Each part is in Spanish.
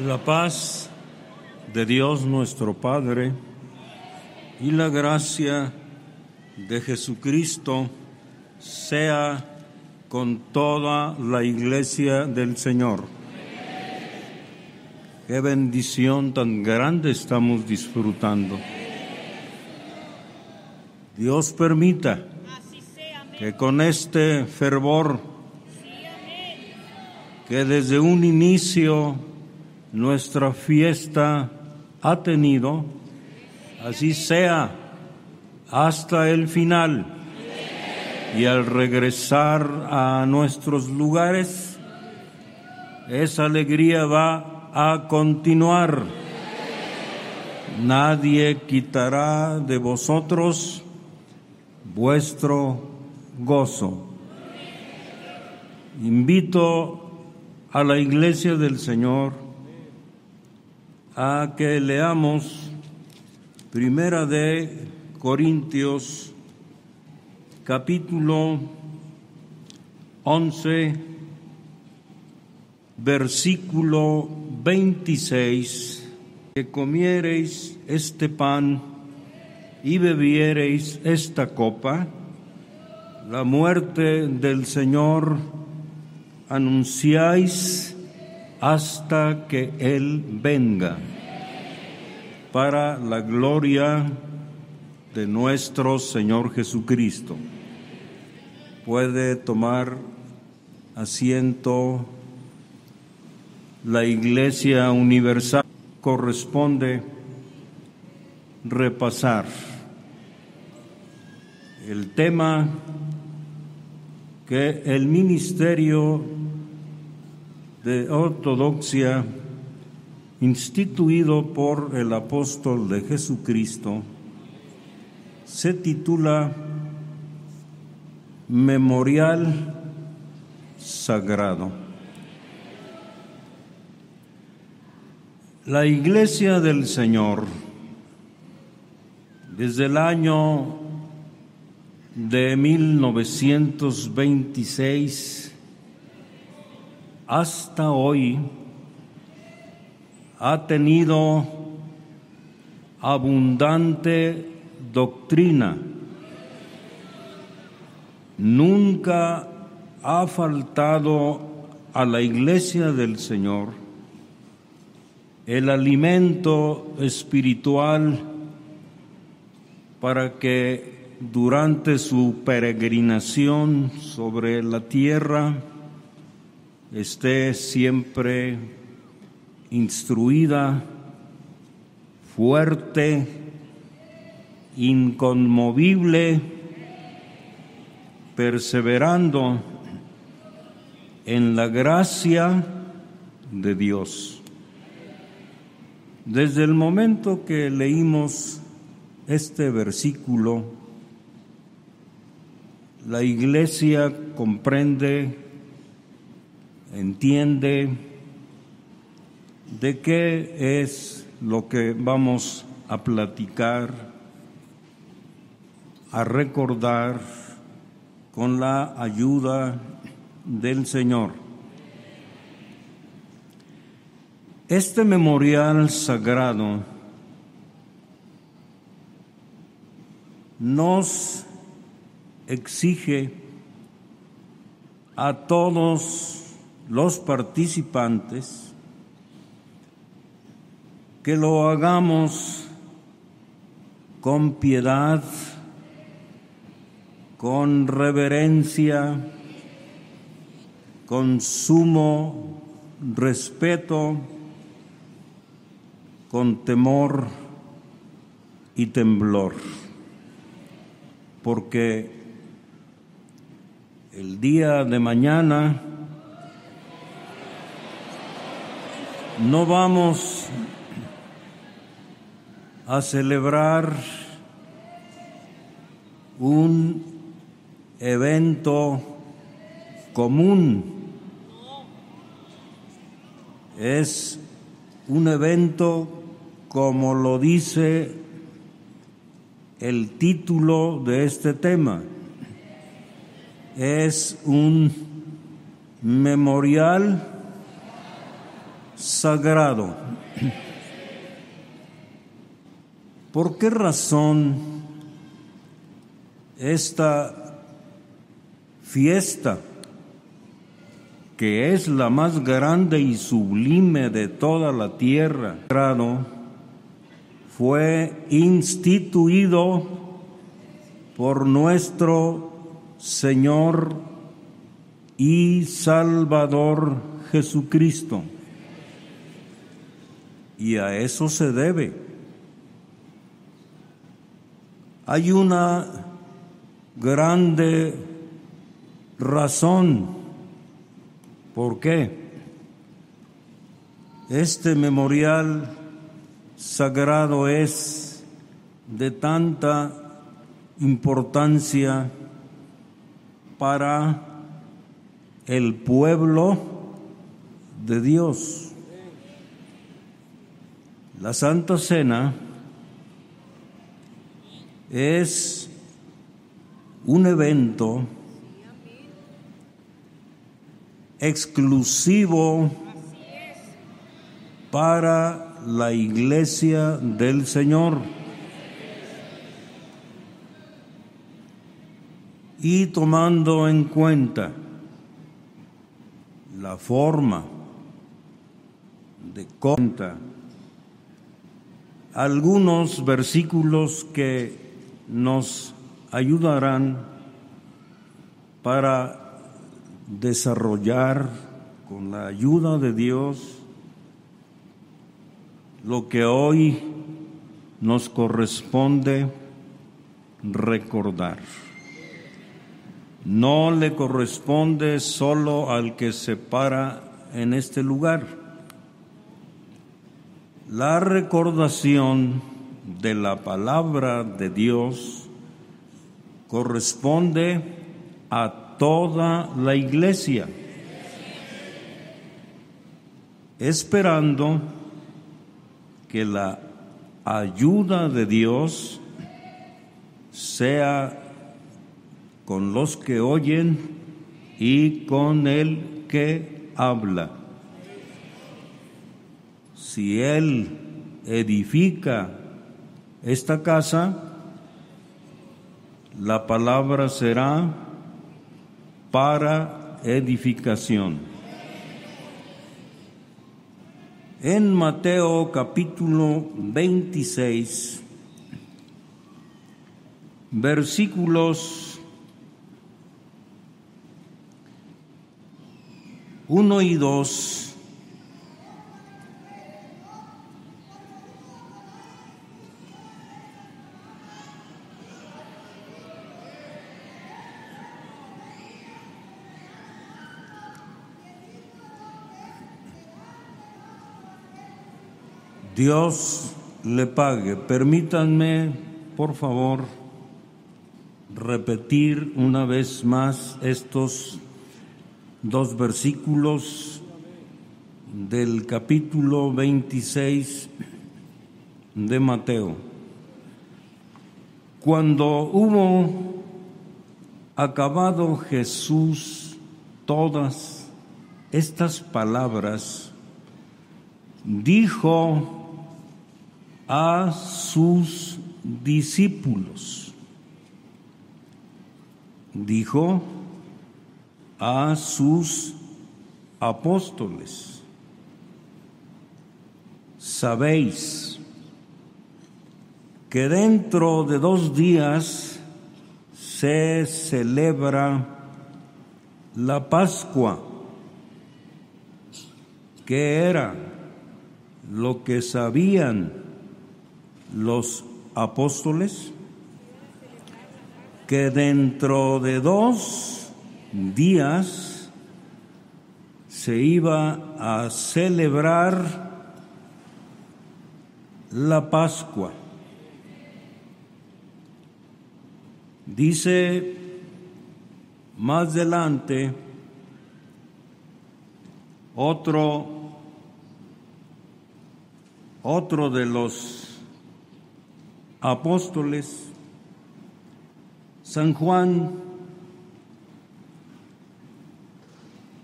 La paz de Dios nuestro Padre y la gracia de Jesucristo sea con toda la iglesia del Señor. Qué bendición tan grande estamos disfrutando. Dios permita que con este fervor que desde un inicio nuestra fiesta ha tenido, así sea hasta el final. Y al regresar a nuestros lugares, esa alegría va a continuar. Nadie quitará de vosotros vuestro gozo. Invito a la iglesia del Señor a que leamos Primera de Corintios capítulo 11 versículo 26 que comiereis este pan y bebiereis esta copa la muerte del Señor anunciáis hasta que Él venga, para la gloria de nuestro Señor Jesucristo. Puede tomar asiento la Iglesia Universal. Corresponde repasar el tema que el ministerio de ortodoxia instituido por el apóstol de Jesucristo se titula Memorial Sagrado. La Iglesia del Señor, desde el año de 1926 hasta hoy ha tenido abundante doctrina. Nunca ha faltado a la iglesia del Señor el alimento espiritual para que durante su peregrinación sobre la tierra esté siempre instruida, fuerte, inconmovible, perseverando en la gracia de Dios. Desde el momento que leímos este versículo, la iglesia comprende, entiende de qué es lo que vamos a platicar, a recordar con la ayuda del Señor. Este memorial sagrado nos exige a todos los participantes que lo hagamos con piedad, con reverencia, con sumo respeto, con temor y temblor, porque el día de mañana no vamos a celebrar un evento común. Es un evento como lo dice el título de este tema es un memorial sagrado. ¿Por qué razón esta fiesta, que es la más grande y sublime de toda la tierra, fue instituido por nuestro Señor y Salvador Jesucristo? Y a eso se debe hay una grande razón. ¿Por qué? Este memorial sagrado es de tanta importancia para el pueblo de Dios. La Santa Cena es un evento exclusivo para la iglesia del Señor. Y tomando en cuenta la forma de cuenta, algunos versículos que nos ayudarán para desarrollar con la ayuda de Dios lo que hoy nos corresponde recordar. No le corresponde solo al que se para en este lugar. La recordación de la palabra de Dios corresponde a toda la iglesia, esperando que la ayuda de Dios sea con los que oyen y con el que habla. Si Él edifica esta casa, la palabra será para edificación. En Mateo capítulo 26, versículos 1 y 2, Dios le pague. Permítanme, por favor, repetir una vez más estos dos versículos del capítulo 26 de Mateo. Cuando hubo acabado Jesús todas estas palabras, dijo a sus discípulos. Dijo a sus apóstoles, sabéis que dentro de dos días se celebra la Pascua, que era lo que sabían los apóstoles que dentro de dos días se iba a celebrar la Pascua. Dice más adelante otro otro de los apóstoles, San Juan,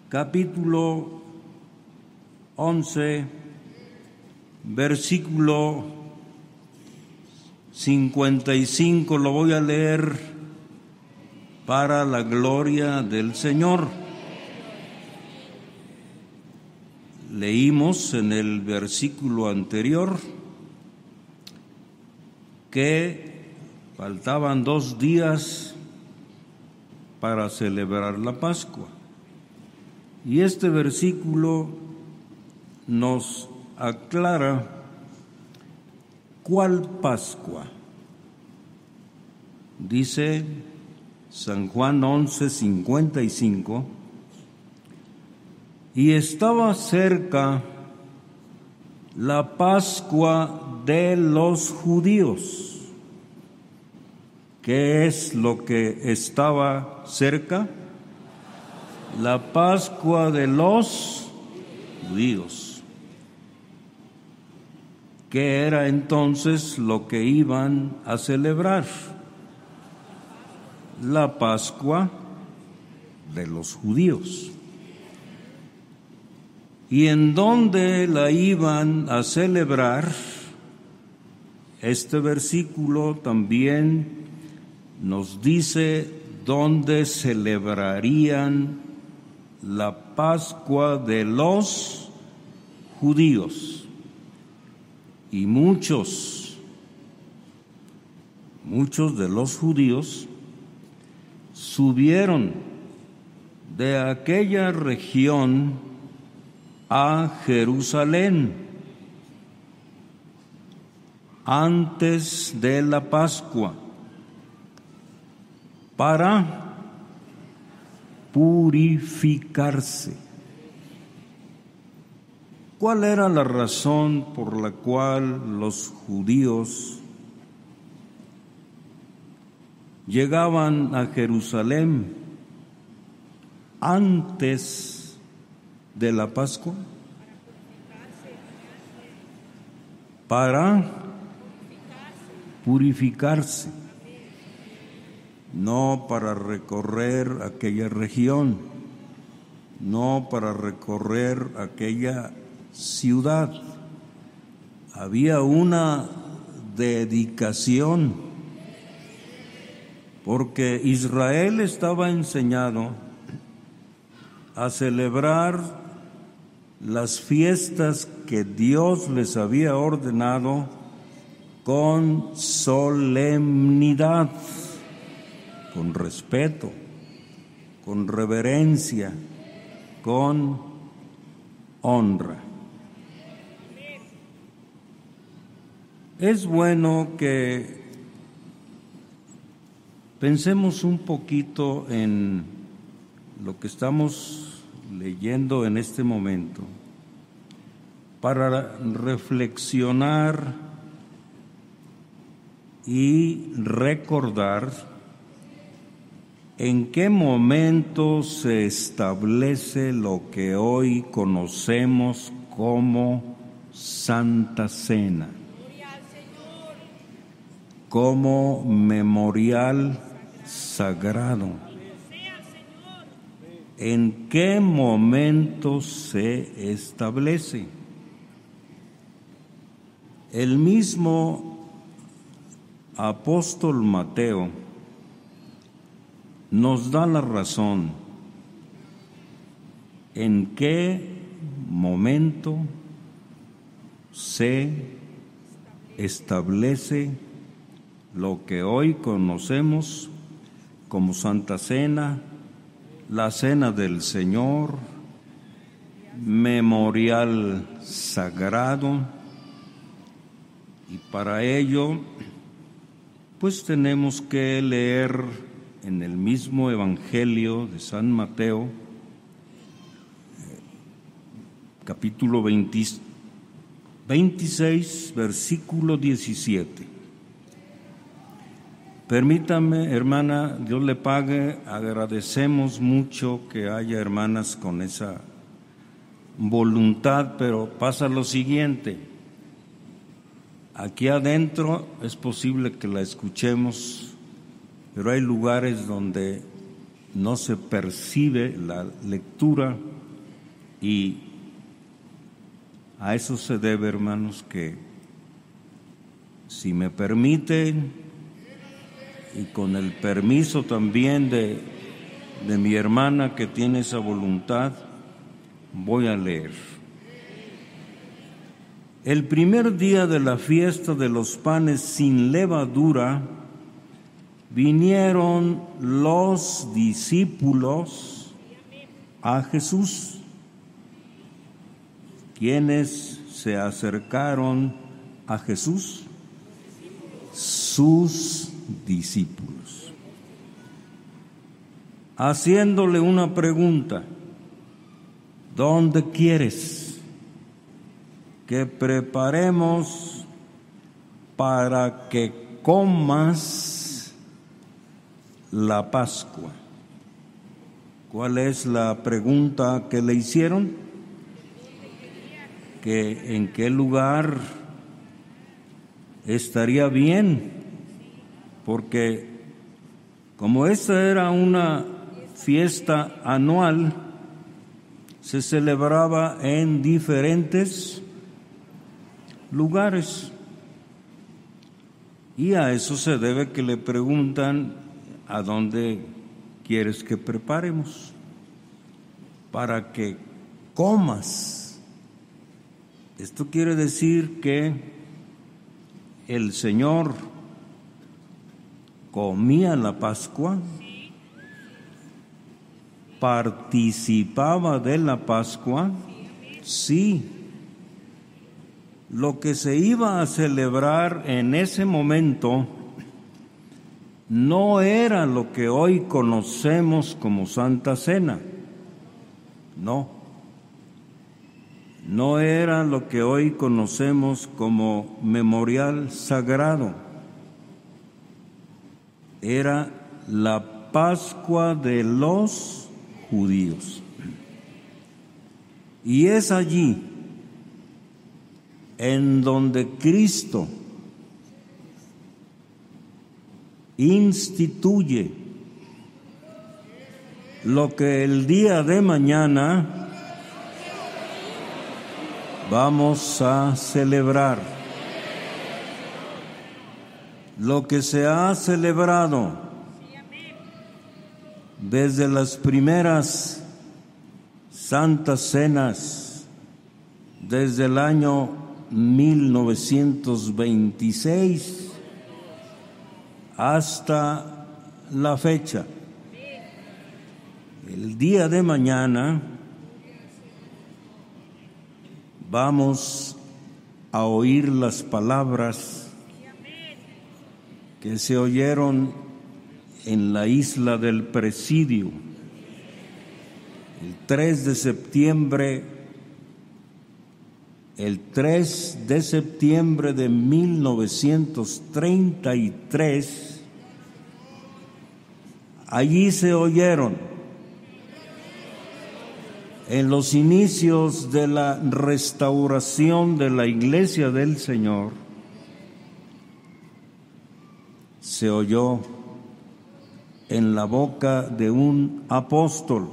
capítulo 11, versículo 55 lo voy a leer para la gloria del Señor. Leímos en el versículo anterior que faltaban dos días para celebrar la Pascua. Y este versículo nos aclara cuál Pascua. Dice San Juan 11:55, y estaba cerca la Pascua de los judíos. ¿Qué es lo que estaba cerca? La Pascua de los judíos. ¿Qué era entonces lo que iban a celebrar? La Pascua de los judíos. ¿Y en dónde la iban a celebrar? Este versículo también nos dice dónde celebrarían la Pascua de los judíos. Y muchos, muchos de los judíos subieron de aquella región a Jerusalén antes de la Pascua para purificarse. ¿Cuál era la razón por la cual los judíos llegaban a Jerusalén antes de la Pascua? Para purificarse, no para recorrer aquella región, no para recorrer aquella ciudad. Había una dedicación, porque Israel estaba enseñado a celebrar las fiestas que Dios les había ordenado con solemnidad, con respeto, con reverencia, con honra. Es bueno que pensemos un poquito en lo que estamos leyendo en este momento para reflexionar y recordar en qué momento se establece lo que hoy conocemos como Santa Cena como memorial sagrado. ¿En qué momento se establece? El mismo apóstol Mateo nos da la razón en qué momento se establece lo que hoy conocemos como Santa Cena, la Cena del Señor, memorial sagrado, y para ello, pues tenemos que leer en el mismo Evangelio de San Mateo, capítulo 26, versículo 17. Permítame, hermana, Dios le pague, agradecemos mucho que haya hermanas con esa voluntad, pero pasa lo siguiente. Aquí adentro es posible que la escuchemos, pero hay lugares donde no se percibe la lectura y A eso se debe, hermanos, que si me permiten, y con el permiso también de, de mi hermana que tiene esa voluntad, voy a leer. El primer día de la fiesta de los panes sin levadura, vinieron los discípulos a Jesús ¿Quiénes se acercaron a Jesús? Sus discípulos. Haciéndole una pregunta, ¿dónde quieres que preparemos para que comas la Pascua? ¿Cuál es la pregunta que le hicieron? que en qué lugar estaría bien, porque como esta era una fiesta anual, se celebraba en diferentes lugares. Y a eso se debe que le preguntan a dónde quieres que preparemos para que comas esto quiere decir que el Señor comía la Pascua, participaba de la Pascua, sí. Lo que se iba a celebrar en ese momento no era lo que hoy conocemos como Santa Cena, no. No era lo que hoy conocemos como memorial sagrado, era la Pascua de los judíos. Y es allí en donde Cristo instituye lo que el día de mañana vamos a celebrar lo que se ha celebrado desde las primeras santas cenas, desde el año 1926 hasta la fecha. El día de mañana vamos a oír las palabras que se oyeron en la isla del Presidio el 3 de septiembre el 3 de septiembre de 1933 allí se oyeron en los inicios de la restauración de la iglesia del Señor, se oyó en la boca de un apóstol.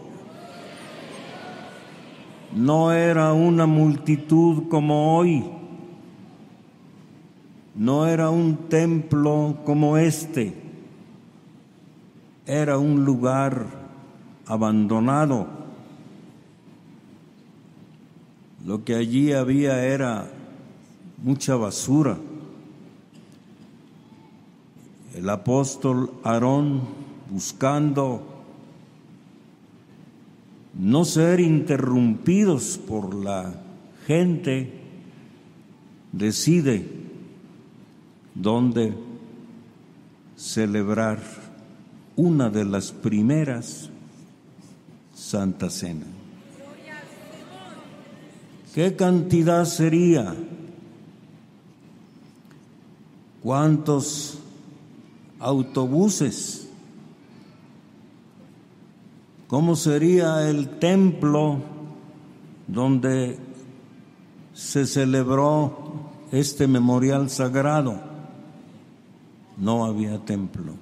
No era una multitud como hoy, no era un templo como este, era un lugar abandonado lo que allí había era mucha basura. El apóstol Aarón buscando no ser interrumpidos por la gente, decide dónde celebrar una de las primeras Santa Cena. ¿Qué cantidad sería? ¿Cuántos autobuses? ¿Cómo sería el templo donde se celebró este memorial sagrado? No había templo.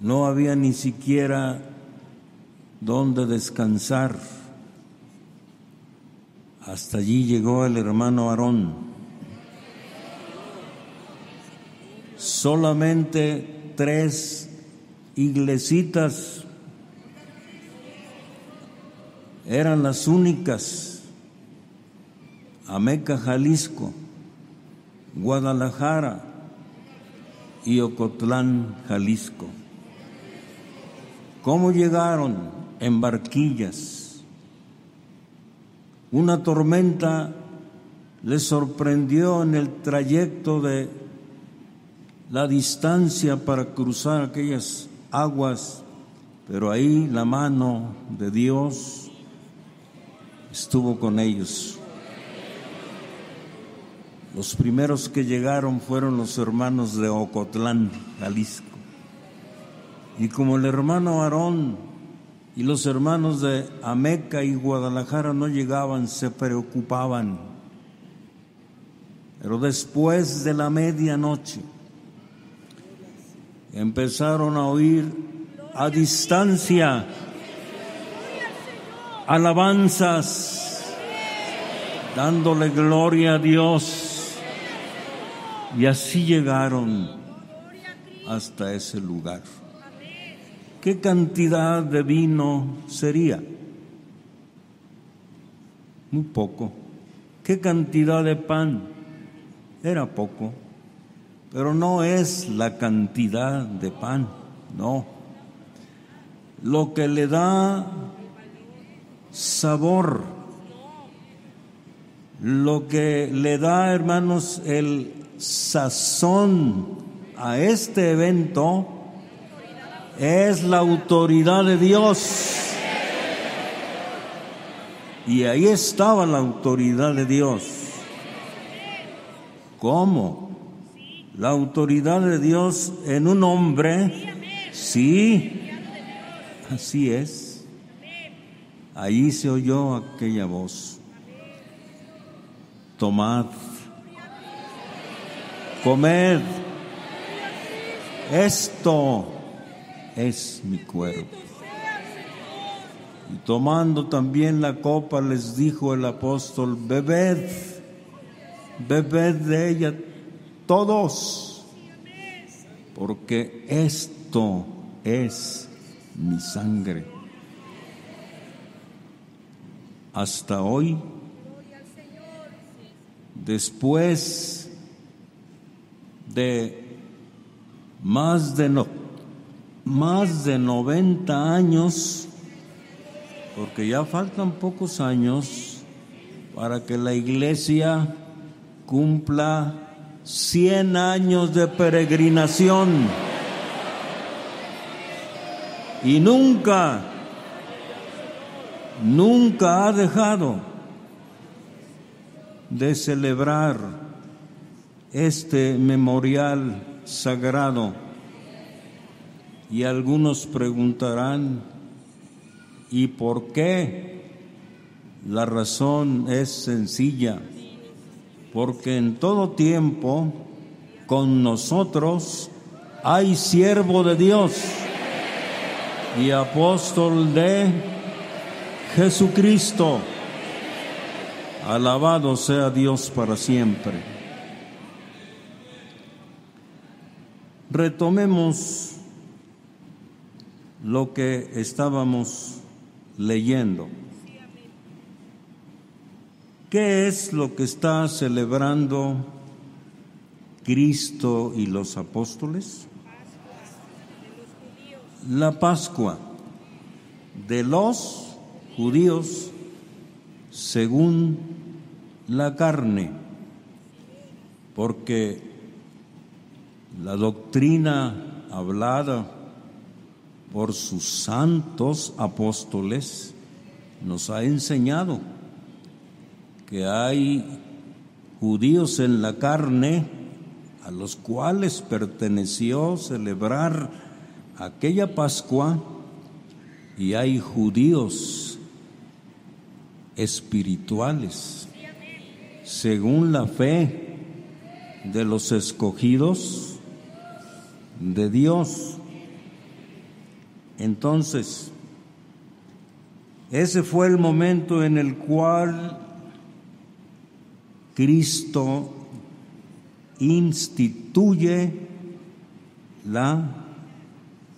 No había ni siquiera donde descansar Hasta allí llegó el hermano Aarón. Solamente tres iglesitas eran las únicas. Ameca, Jalisco, Guadalajara y Ocotlán, Jalisco. ¿Cómo llegaron? En barquillas. Una tormenta les sorprendió en el trayecto de la distancia para cruzar aquellas aguas, pero ahí la mano de Dios estuvo con ellos. Los primeros que llegaron fueron los hermanos de Ocotlán, Jalisco. Y como el hermano Aarón y los hermanos de Ameca y Guadalajara no llegaban, se preocupaban. Pero después de la medianoche empezaron a oír a distancia alabanzas, dándole gloria a Dios. Y así llegaron hasta ese lugar. ¿Qué cantidad de vino sería? Muy poco. ¿Qué cantidad de pan? Era poco. Pero no es la cantidad de pan, no. Lo que le da sabor, lo que le da, hermanos, el sazón a este evento, es la autoridad de Dios. Y ahí estaba la autoridad de Dios. ¿Cómo? La autoridad de Dios en un hombre. Sí, así es. Ahí se oyó aquella voz. Tomad, comed. Esto es mi cuerpo. Y tomando también la copa les dijo el apóstol, bebed, bebed de ella todos, porque esto es mi sangre. Hasta hoy, después de más de no, más de 90 años, porque ya faltan pocos años para que la iglesia cumpla 100 años de peregrinación. Y nunca, nunca ha dejado de celebrar este memorial sagrado y algunos preguntarán, ¿y por qué? La razón es sencilla, porque en todo tiempo con nosotros hay siervo de Dios y apóstol de Jesucristo. Alabado sea Dios para siempre. Retomemos lo que estábamos leyendo. ¿Qué es lo que está celebrando Cristo y los apóstoles? La Pascua de los judíos según la carne, porque la doctrina hablada por sus santos apóstoles, nos ha enseñado que hay judíos en la carne a los cuales perteneció celebrar aquella Pascua y hay judíos espirituales según la fe de los escogidos de Dios. Entonces, ese fue el momento en el cual Cristo instituye la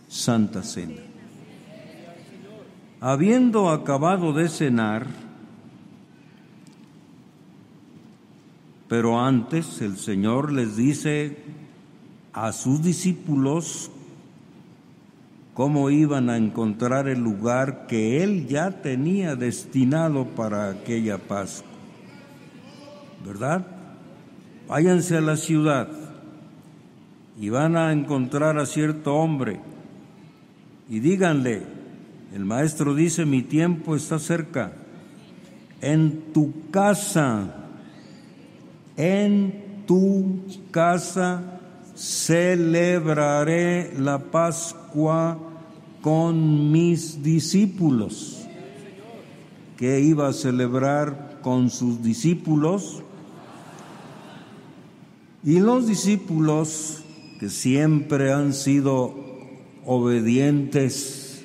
Santa Cena. Habiendo acabado de cenar, pero antes el Señor les dice a sus discípulos cómo iban a encontrar el lugar que Él ya tenía destinado para aquella Pascua. ¿Verdad? Váyanse a la ciudad y van a encontrar a cierto hombre y díganle, el maestro dice, mi tiempo está cerca, en tu casa, en tu casa celebraré la Pascua con mis discípulos. ¿Qué iba a celebrar con sus discípulos? Y los discípulos que siempre han sido obedientes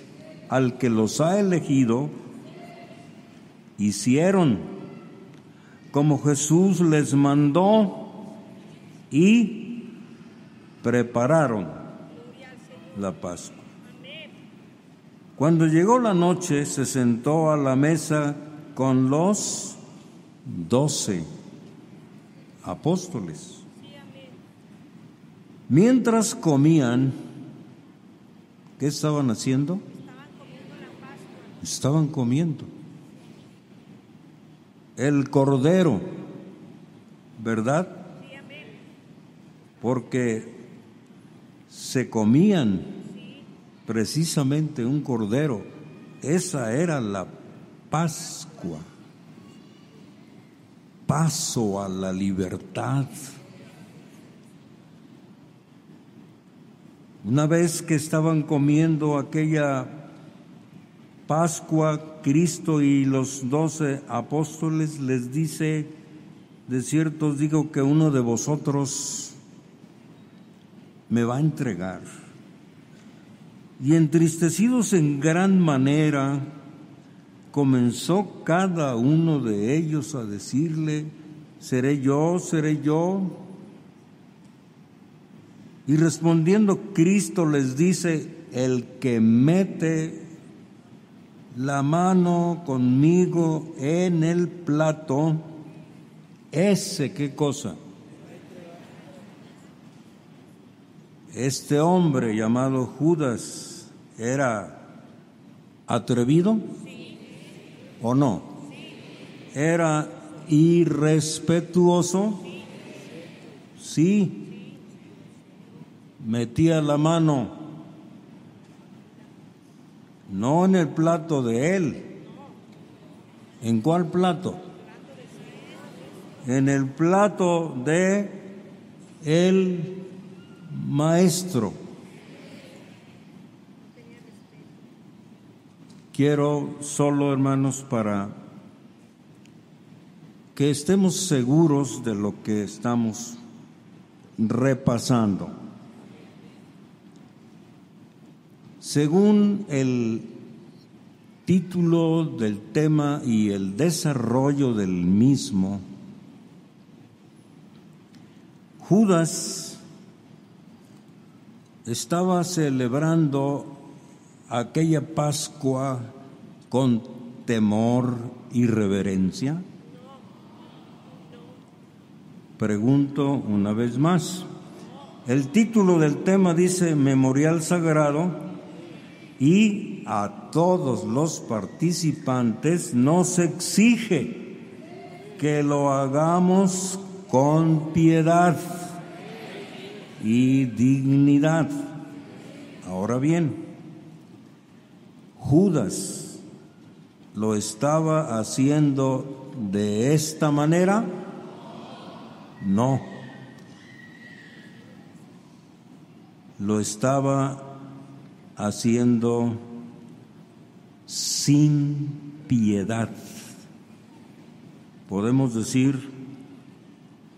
al que los ha elegido, hicieron como Jesús les mandó y prepararon la Pascua. Cuando llegó la noche se sentó a la mesa con los doce apóstoles. Mientras comían, ¿qué estaban haciendo? Estaban comiendo. El cordero, ¿verdad? Porque se comían precisamente un cordero. Esa era la Pascua. Paso a la libertad. Una vez que estaban comiendo aquella Pascua, Cristo y los doce apóstoles les dice, de cierto os digo que uno de vosotros me va a entregar. Y entristecidos en gran manera, comenzó cada uno de ellos a decirle, seré yo, seré yo. Y respondiendo Cristo les dice, el que mete la mano conmigo en el plato, ese qué cosa. Este hombre llamado Judas era atrevido o no? Era irrespetuoso. Sí metía la mano no en el plato de él. ¿En cuál plato? En el plato de el maestro. Quiero solo, hermanos, para que estemos seguros de lo que estamos repasando. Según el título del tema y el desarrollo del mismo, Judas estaba celebrando aquella Pascua con temor y reverencia. Pregunto una vez más. El título del tema dice Memorial Sagrado y a todos los participantes nos exige que lo hagamos con piedad y dignidad. Ahora bien, Judas lo estaba haciendo de esta manera? No. Lo estaba haciendo sin piedad. Podemos decir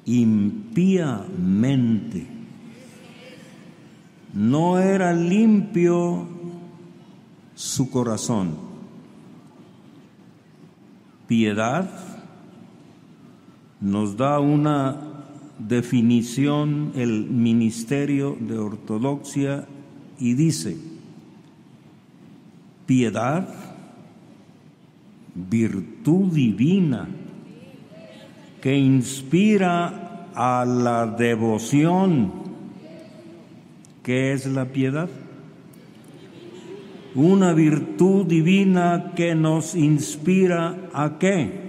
impíamente. No era limpio su corazón. Piedad nos da una definición el Ministerio de Ortodoxia y dice, piedad, virtud divina que inspira a la devoción. ¿Qué es la piedad? Una virtud divina que nos inspira a qué?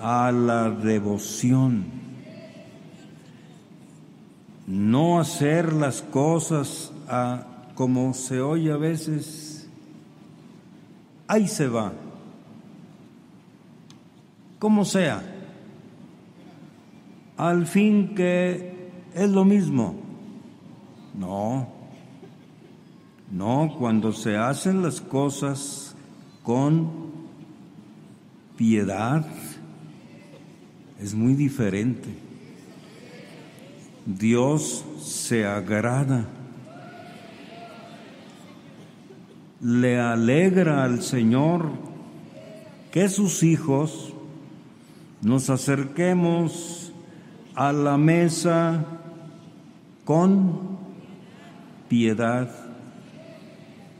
A la devoción. No hacer las cosas a, como se oye a veces, ahí se va, como sea, al fin que es lo mismo. No, no, cuando se hacen las cosas con piedad, es muy diferente. Dios se agrada. Le alegra al Señor que sus hijos nos acerquemos a la mesa con piedad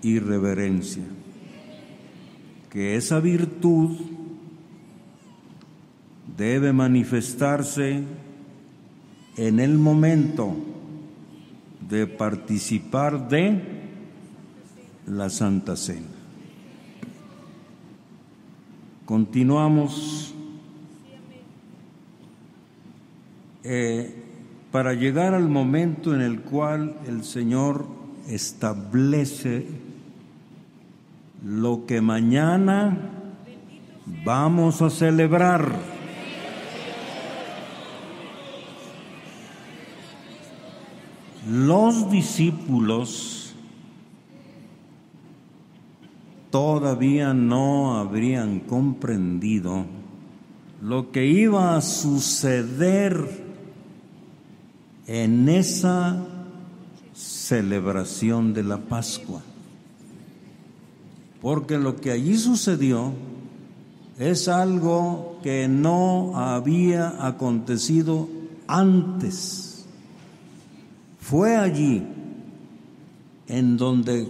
y reverencia. Que esa virtud debe manifestarse en el momento de participar de la Santa Cena. Continuamos eh, para llegar al momento en el cual el Señor establece lo que mañana vamos a celebrar. Los discípulos todavía no habrían comprendido lo que iba a suceder en esa celebración de la Pascua. Porque lo que allí sucedió es algo que no había acontecido antes. Fue allí en donde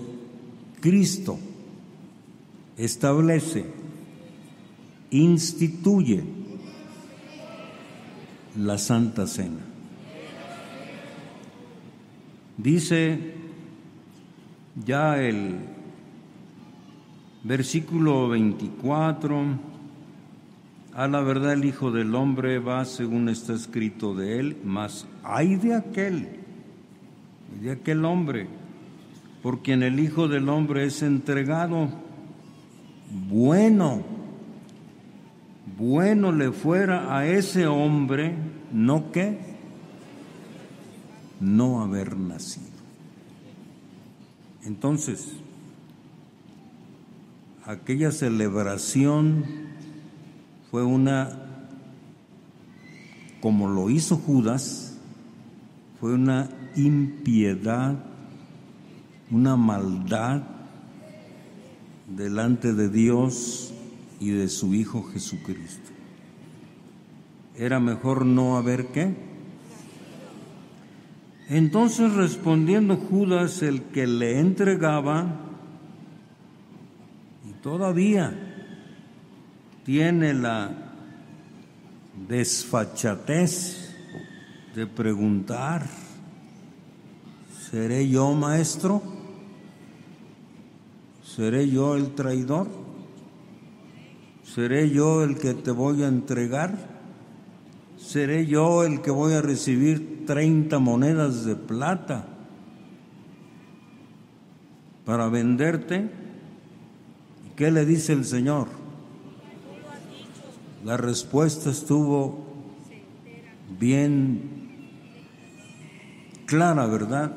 Cristo establece, instituye la Santa Cena. Dice ya el versículo 24, a la verdad el Hijo del Hombre va según está escrito de él, mas hay de aquel de aquel hombre, por quien el Hijo del Hombre es entregado. Bueno, bueno le fuera a ese hombre, no que no haber nacido. Entonces, aquella celebración fue una, como lo hizo Judas, fue una impiedad, una maldad delante de Dios y de su Hijo Jesucristo. Era mejor no haber qué. Entonces respondiendo Judas, el que le entregaba, y todavía tiene la desfachatez de preguntar, ¿Seré yo maestro? ¿Seré yo el traidor? ¿Seré yo el que te voy a entregar? ¿Seré yo el que voy a recibir 30 monedas de plata para venderte? ¿Qué le dice el Señor? La respuesta estuvo bien clara, ¿verdad?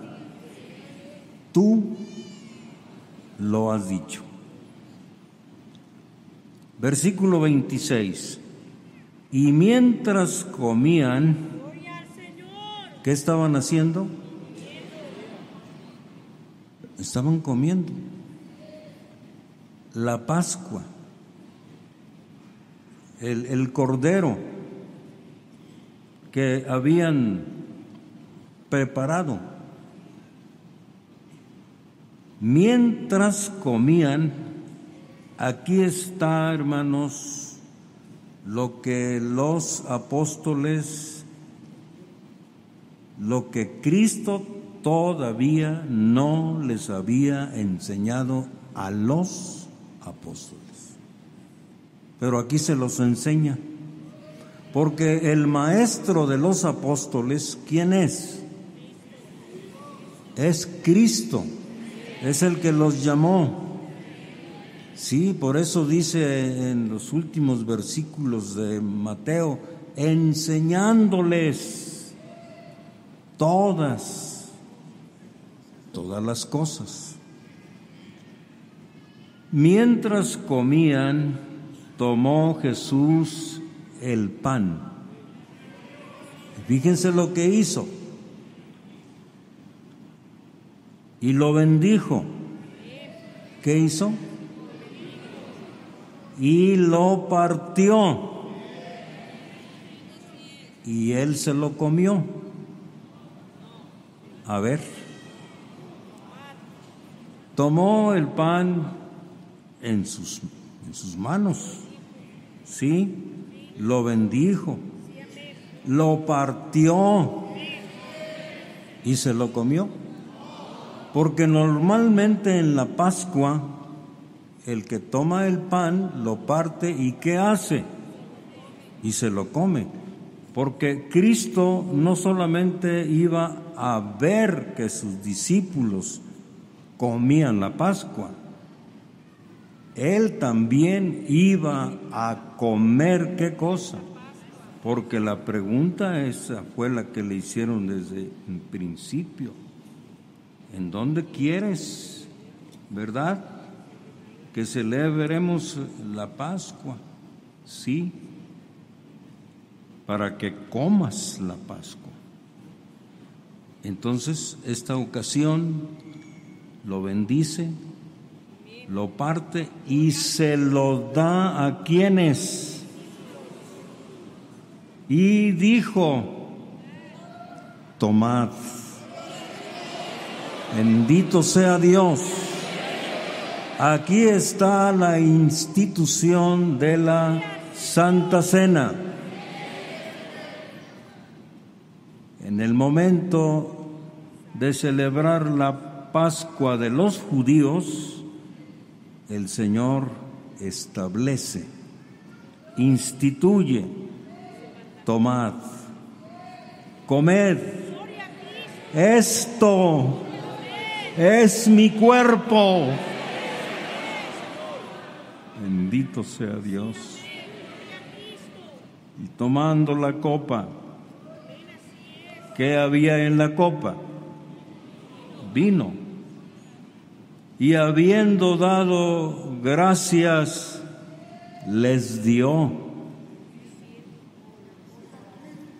Tú lo has dicho. Versículo 26. Y mientras comían, ¿qué estaban haciendo? Estaban comiendo la Pascua, el, el cordero que habían preparado. Mientras comían, aquí está, hermanos, lo que los apóstoles, lo que Cristo todavía no les había enseñado a los apóstoles. Pero aquí se los enseña. Porque el maestro de los apóstoles, ¿quién es? Es Cristo, es el que los llamó. Sí, por eso dice en los últimos versículos de Mateo, enseñándoles todas, todas las cosas. Mientras comían, tomó Jesús el pan. Fíjense lo que hizo. Y lo bendijo. ¿Qué hizo? Y lo partió. Y él se lo comió. A ver. Tomó el pan en sus, en sus manos. ¿Sí? lo bendijo, lo partió y se lo comió. Porque normalmente en la Pascua el que toma el pan lo parte y ¿qué hace? Y se lo come. Porque Cristo no solamente iba a ver que sus discípulos comían la Pascua, él también iba a comer qué cosa. Porque la pregunta esa fue la que le hicieron desde el principio. ¿En dónde quieres, verdad? Que celebremos la Pascua. Sí, para que comas la Pascua. Entonces, esta ocasión lo bendice lo parte y se lo da a quienes. Y dijo, tomad, bendito sea Dios. Aquí está la institución de la Santa Cena. En el momento de celebrar la Pascua de los judíos, el Señor establece, instituye, tomad, comed, esto es mi cuerpo. Bendito sea Dios. Y tomando la copa, ¿qué había en la copa? Vino y habiendo dado gracias, les dio.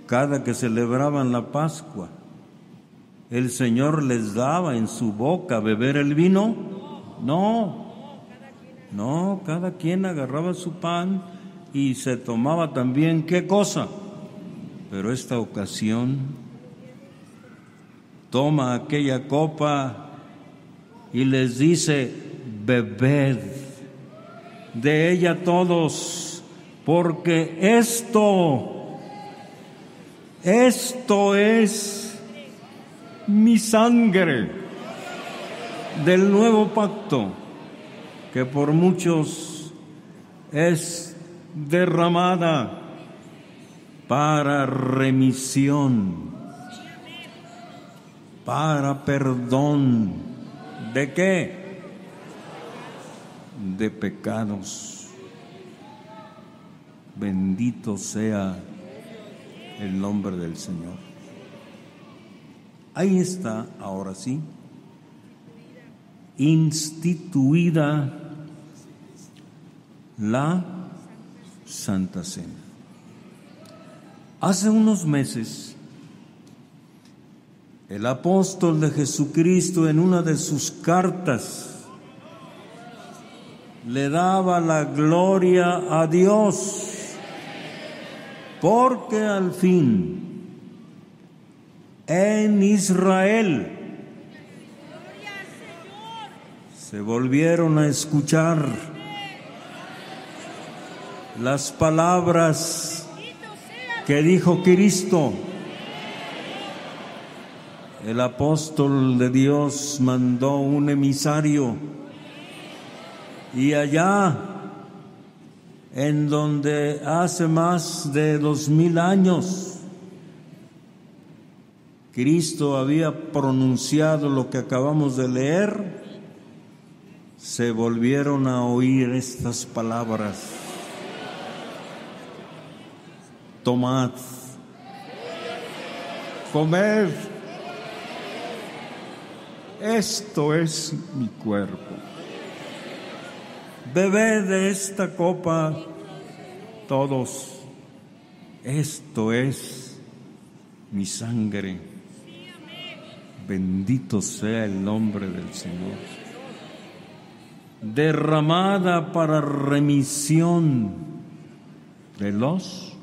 Cada que celebraban la Pascua, el Señor les daba en su boca beber el vino. No, no, cada quien agarraba su pan y se tomaba también qué cosa. Pero esta ocasión toma aquella copa y les dice, bebed de ella todos, porque esto, esto es mi sangre del nuevo pacto, que por muchos es derramada para remisión, para perdón ¿De qué? De pecados. Bendito sea el nombre del Señor. Ahí está, ahora sí, instituida la Santa Cena. Hace unos meses el apóstol de Jesucristo en una de sus cartas le daba la gloria a Dios, porque al fin en Israel. Se volvieron a escuchar las palabras que dijo Cristo. El apóstol de Dios mandó un emisario y allá, en donde hace más de dos mil años, Cristo había pronunciado lo que acabamos de leer, se volvieron a oír estas palabras. Tomad, comed, esto es mi cuerpo. Bebed de esta copa todos, esto es mi sangre. Bendito sea el nombre del Señor. Derramada para remisión de los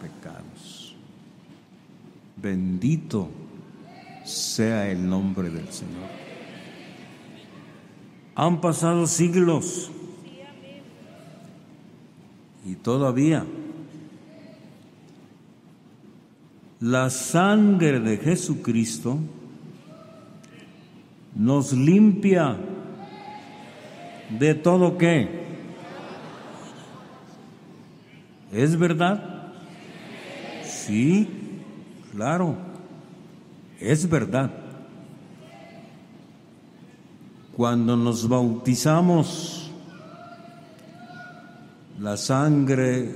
pecados. Bendito sea el nombre del Señor. Han pasado siglos y todavía la sangre de Jesucristo nos limpia de todo qué. ¿Es verdad? Sí, claro, es verdad. Cuando nos bautizamos, la sangre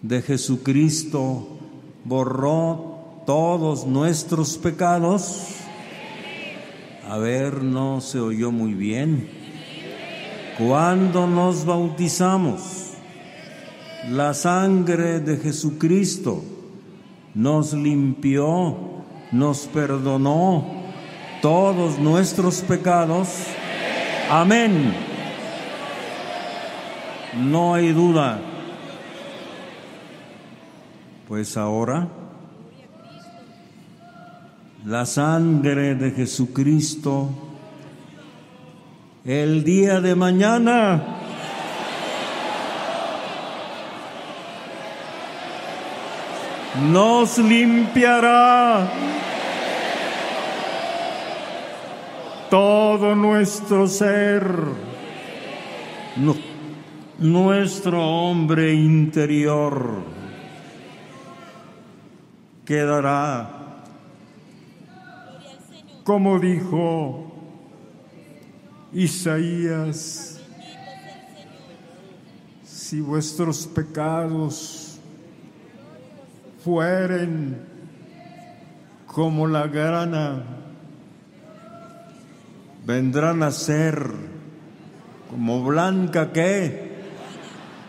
de Jesucristo borró todos nuestros pecados. A ver, no se oyó muy bien. Cuando nos bautizamos, la sangre de Jesucristo nos limpió, nos perdonó todos nuestros pecados. Amén. No hay duda. Pues ahora la sangre de Jesucristo el día de mañana nos limpiará todo nuestro ser, nuestro hombre interior quedará. Como dijo Isaías, si vuestros pecados fueren como la grana, vendrán a ser como blanca que,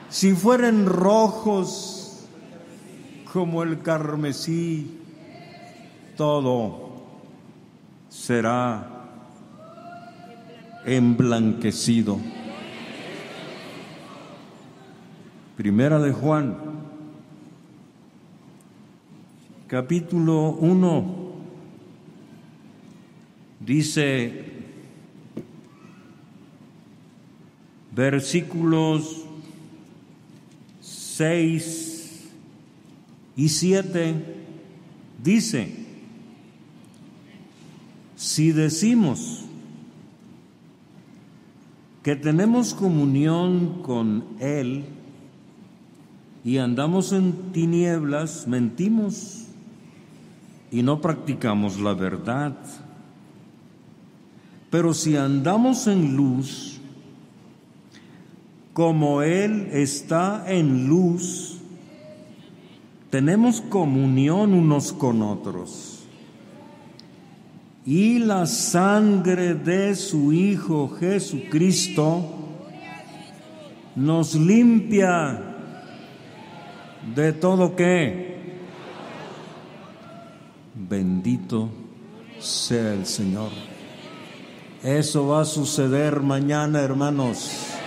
si fueren rojos como el carmesí, todo será emblanquecido. Primera de Juan, capítulo 1, dice versículos 6 y siete dice, si decimos que tenemos comunión con Él y andamos en tinieblas, mentimos y no practicamos la verdad. Pero si andamos en luz, como Él está en luz, tenemos comunión unos con otros. Y la sangre de su Hijo Jesucristo nos limpia de todo que. Bendito sea el Señor. Eso va a suceder mañana, hermanos.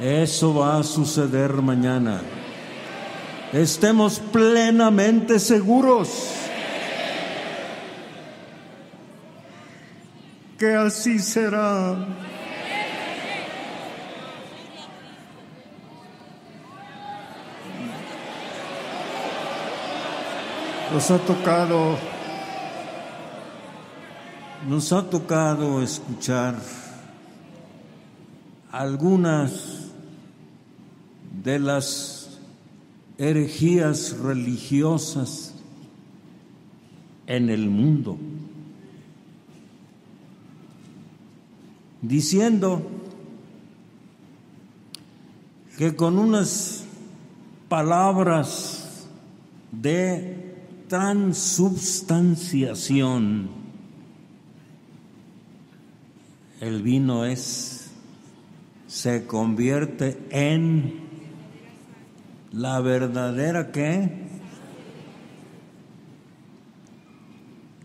Eso va a suceder mañana. estemos plenamente seguros que así será. Nos ha tocado, nos ha tocado escuchar algunas de las herejías religiosas en el mundo, diciendo que con unas palabras de transubstanciación, el vino es, se convierte en la verdadera que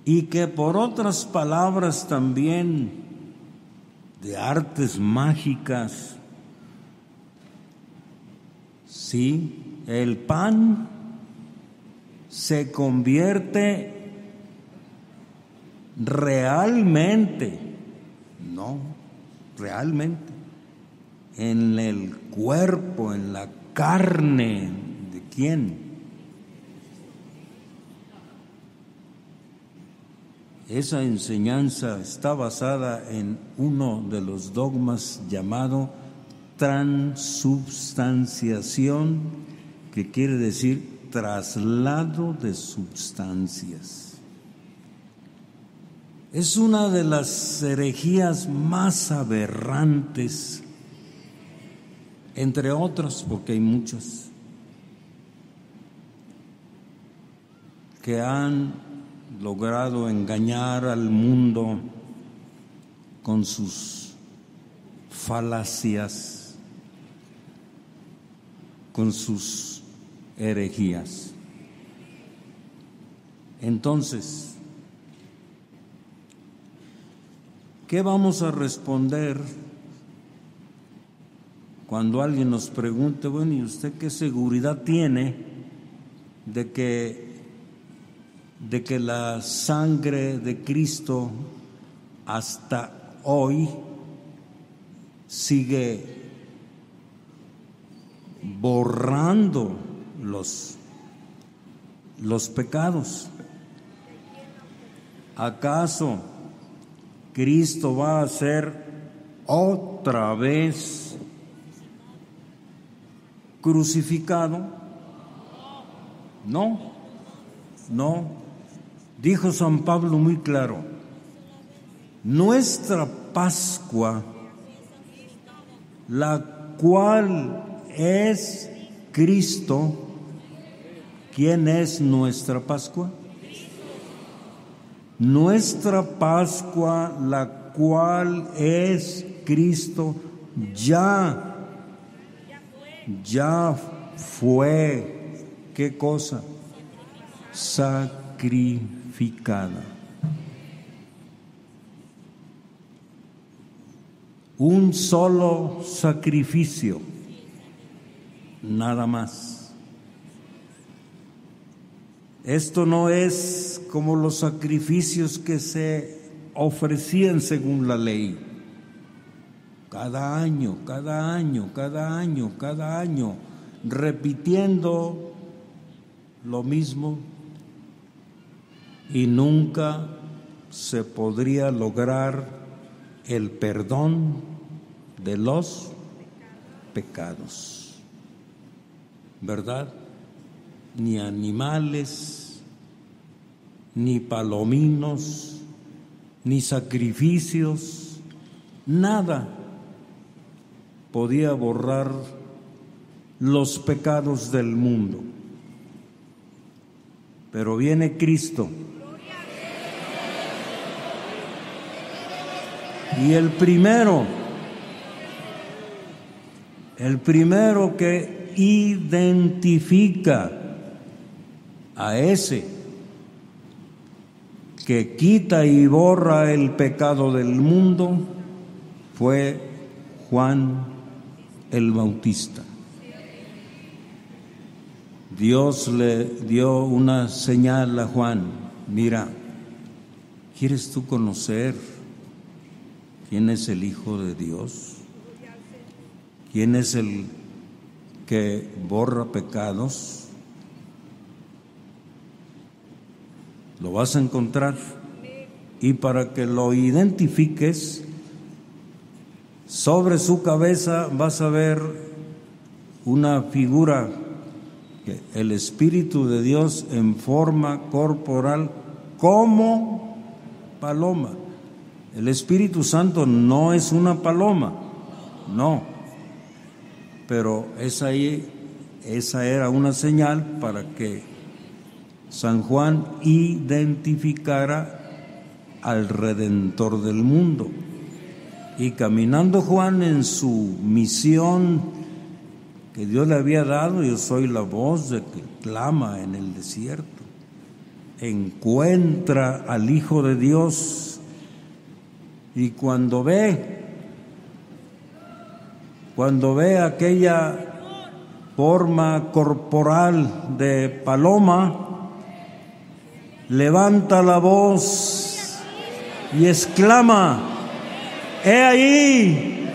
y que por otras palabras también de artes mágicas, sí, el pan se convierte realmente, no, realmente, en el cuerpo, en la carne de quién. Esa enseñanza está basada en uno de los dogmas llamado transubstanciación, que quiere decir traslado de sustancias. Es una de las herejías más aberrantes, entre otras, porque hay muchas, que han logrado engañar al mundo con sus falacias, con sus herejías. Entonces, ¿qué vamos a responder cuando alguien nos pregunte, bueno, ¿y usted qué seguridad tiene de que de que la sangre de Cristo hasta hoy sigue borrando los, los pecados. ¿Acaso Cristo va a ser otra vez crucificado? No, no. Dijo San Pablo muy claro, nuestra Pascua, la cual es Cristo, ¿Quién es nuestra Pascua? Nuestra Pascua, la cual es Cristo, ya, ya fue, ¿qué cosa? Sacrificada. Un solo sacrificio, nada más. Esto no es como los sacrificios que se ofrecían según la ley. Cada año, cada año, cada año, cada año, repitiendo lo mismo y nunca se podría lograr el perdón de los pecados. ¿Verdad? Ni animales, ni palominos, ni sacrificios, nada podía borrar los pecados del mundo. Pero viene Cristo. Y el primero, el primero que identifica a ese que quita y borra el pecado del mundo fue Juan el Bautista. Dios le dio una señal a Juan, mira, ¿quieres tú conocer quién es el Hijo de Dios? ¿Quién es el que borra pecados? Lo vas a encontrar y para que lo identifiques, sobre su cabeza vas a ver una figura el Espíritu de Dios en forma corporal como paloma. El Espíritu Santo no es una paloma, no, pero esa, esa era una señal para que San Juan identificara al Redentor del mundo. Y caminando Juan en su misión que Dios le había dado, yo soy la voz de que clama en el desierto, encuentra al Hijo de Dios. Y cuando ve, cuando ve aquella forma corporal de paloma, levanta la voz y exclama, he ahí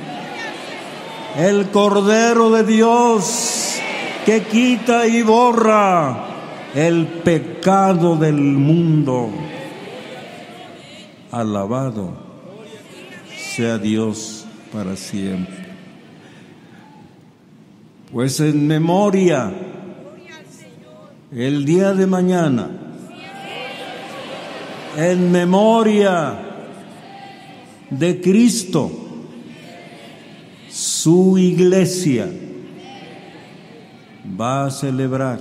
el Cordero de Dios que quita y borra el pecado del mundo. Alabado sea Dios para siempre. Pues en memoria, el día de mañana, en memoria de Cristo, su iglesia va a celebrar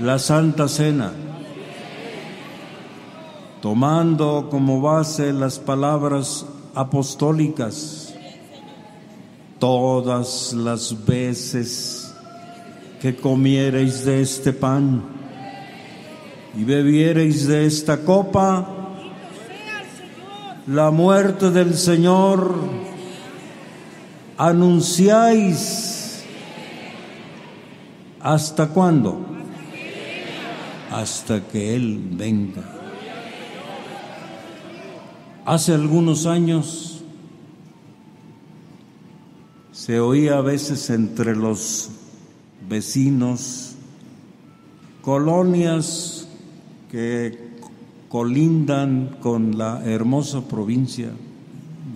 la Santa Cena, tomando como base las palabras apostólicas, todas las veces que comiereis de este pan y bebiereis de esta copa, la muerte del Señor, anunciáis hasta cuándo? Hasta que Él venga. Hace algunos años se oía a veces entre los vecinos colonias que colindan con la hermosa provincia.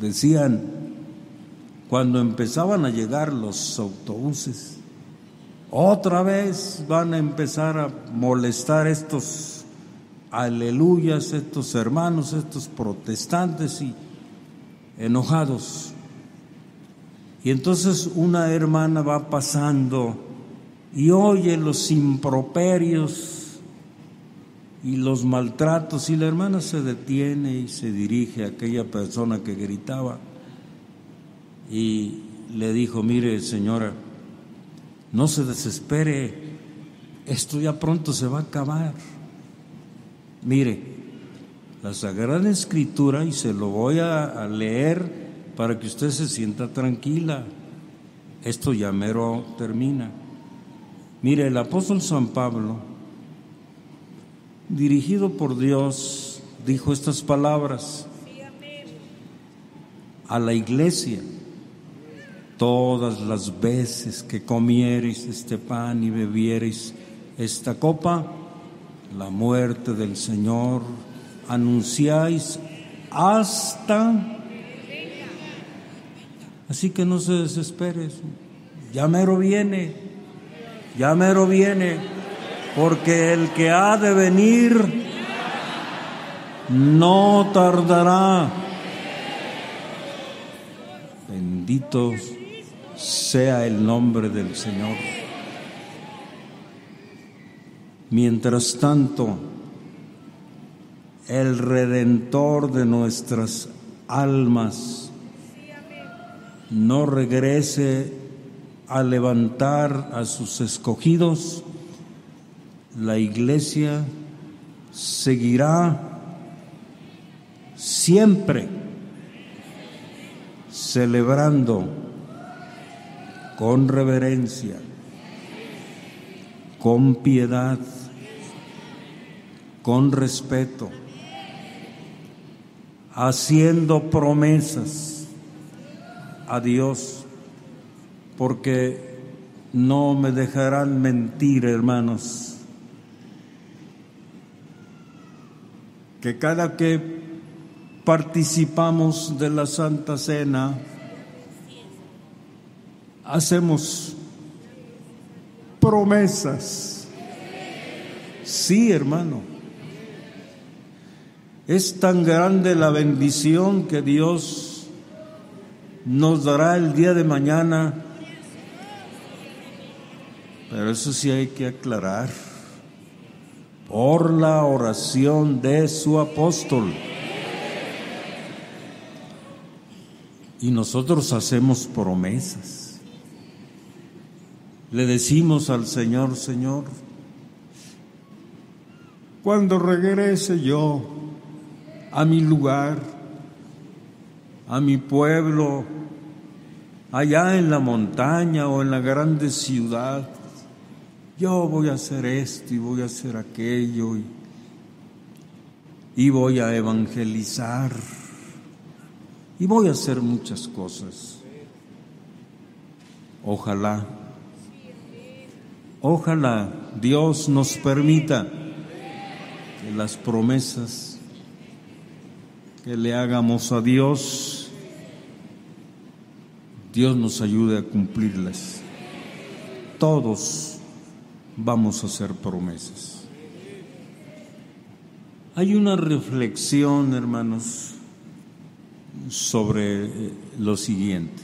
Decían, cuando empezaban a llegar los autobuses, otra vez van a empezar a molestar estos aleluyas, estos hermanos, estos protestantes y enojados. Y entonces una hermana va pasando y oye los improperios y los maltratos y la hermana se detiene y se dirige a aquella persona que gritaba y le dijo, mire señora, no se desespere, esto ya pronto se va a acabar. Mire, la Sagrada Escritura, y se lo voy a, leer para que usted se sienta tranquila, esto ya mero termina. Mire, el apóstol San Pablo, dirigido por Dios, dijo estas palabras a la iglesia. Todas las veces que comiereis este pan y bebiereis esta copa, la muerte del Señor, anunciáis hasta... Así que no se desesperes, ya mero viene, ya mero viene porque el que ha de venir no tardará. Bendito sea el nombre del Señor. Mientras tanto, el redentor de nuestras almas no regrese a levantar a sus escogidos, la iglesia seguirá siempre celebrando con reverencia, con piedad, con respeto, haciendo promesas a Dios, porque no me dejarán mentir, hermanos, que cada que participamos de la Santa Cena, hacemos promesas. Sí, hermano. Es tan grande la bendición que Dios nos dará el día de mañana. Pero eso sí hay que aclarar. Por la oración de su apóstol. Y nosotros hacemos promesas le decimos al Señor, Señor, cuando regrese yo a mi lugar, a mi pueblo, allá en la montaña o en la grande ciudad, yo voy a hacer esto y voy a hacer aquello y, y voy a evangelizar y voy a hacer muchas cosas. Ojalá Ojalá Dios nos permita que las promesas que le hagamos a Dios, Dios nos ayude a cumplirlas. Todos vamos a hacer promesas. Hay una reflexión, hermanos, sobre eh, lo siguiente.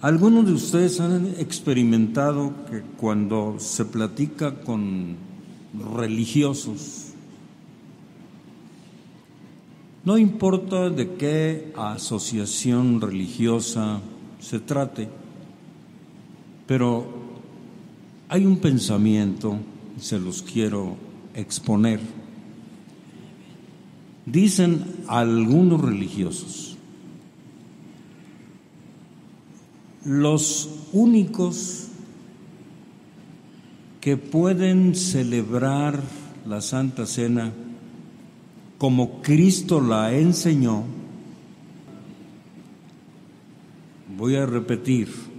Algunos de ustedes han experimentado que cuando se platica con religiosos, no importa de qué asociación religiosa se trate, pero hay un pensamiento, se los quiero exponer. Dicen algunos religiosos, los únicos que pueden celebrar la Santa Cena como Cristo la enseñó, voy a repetir,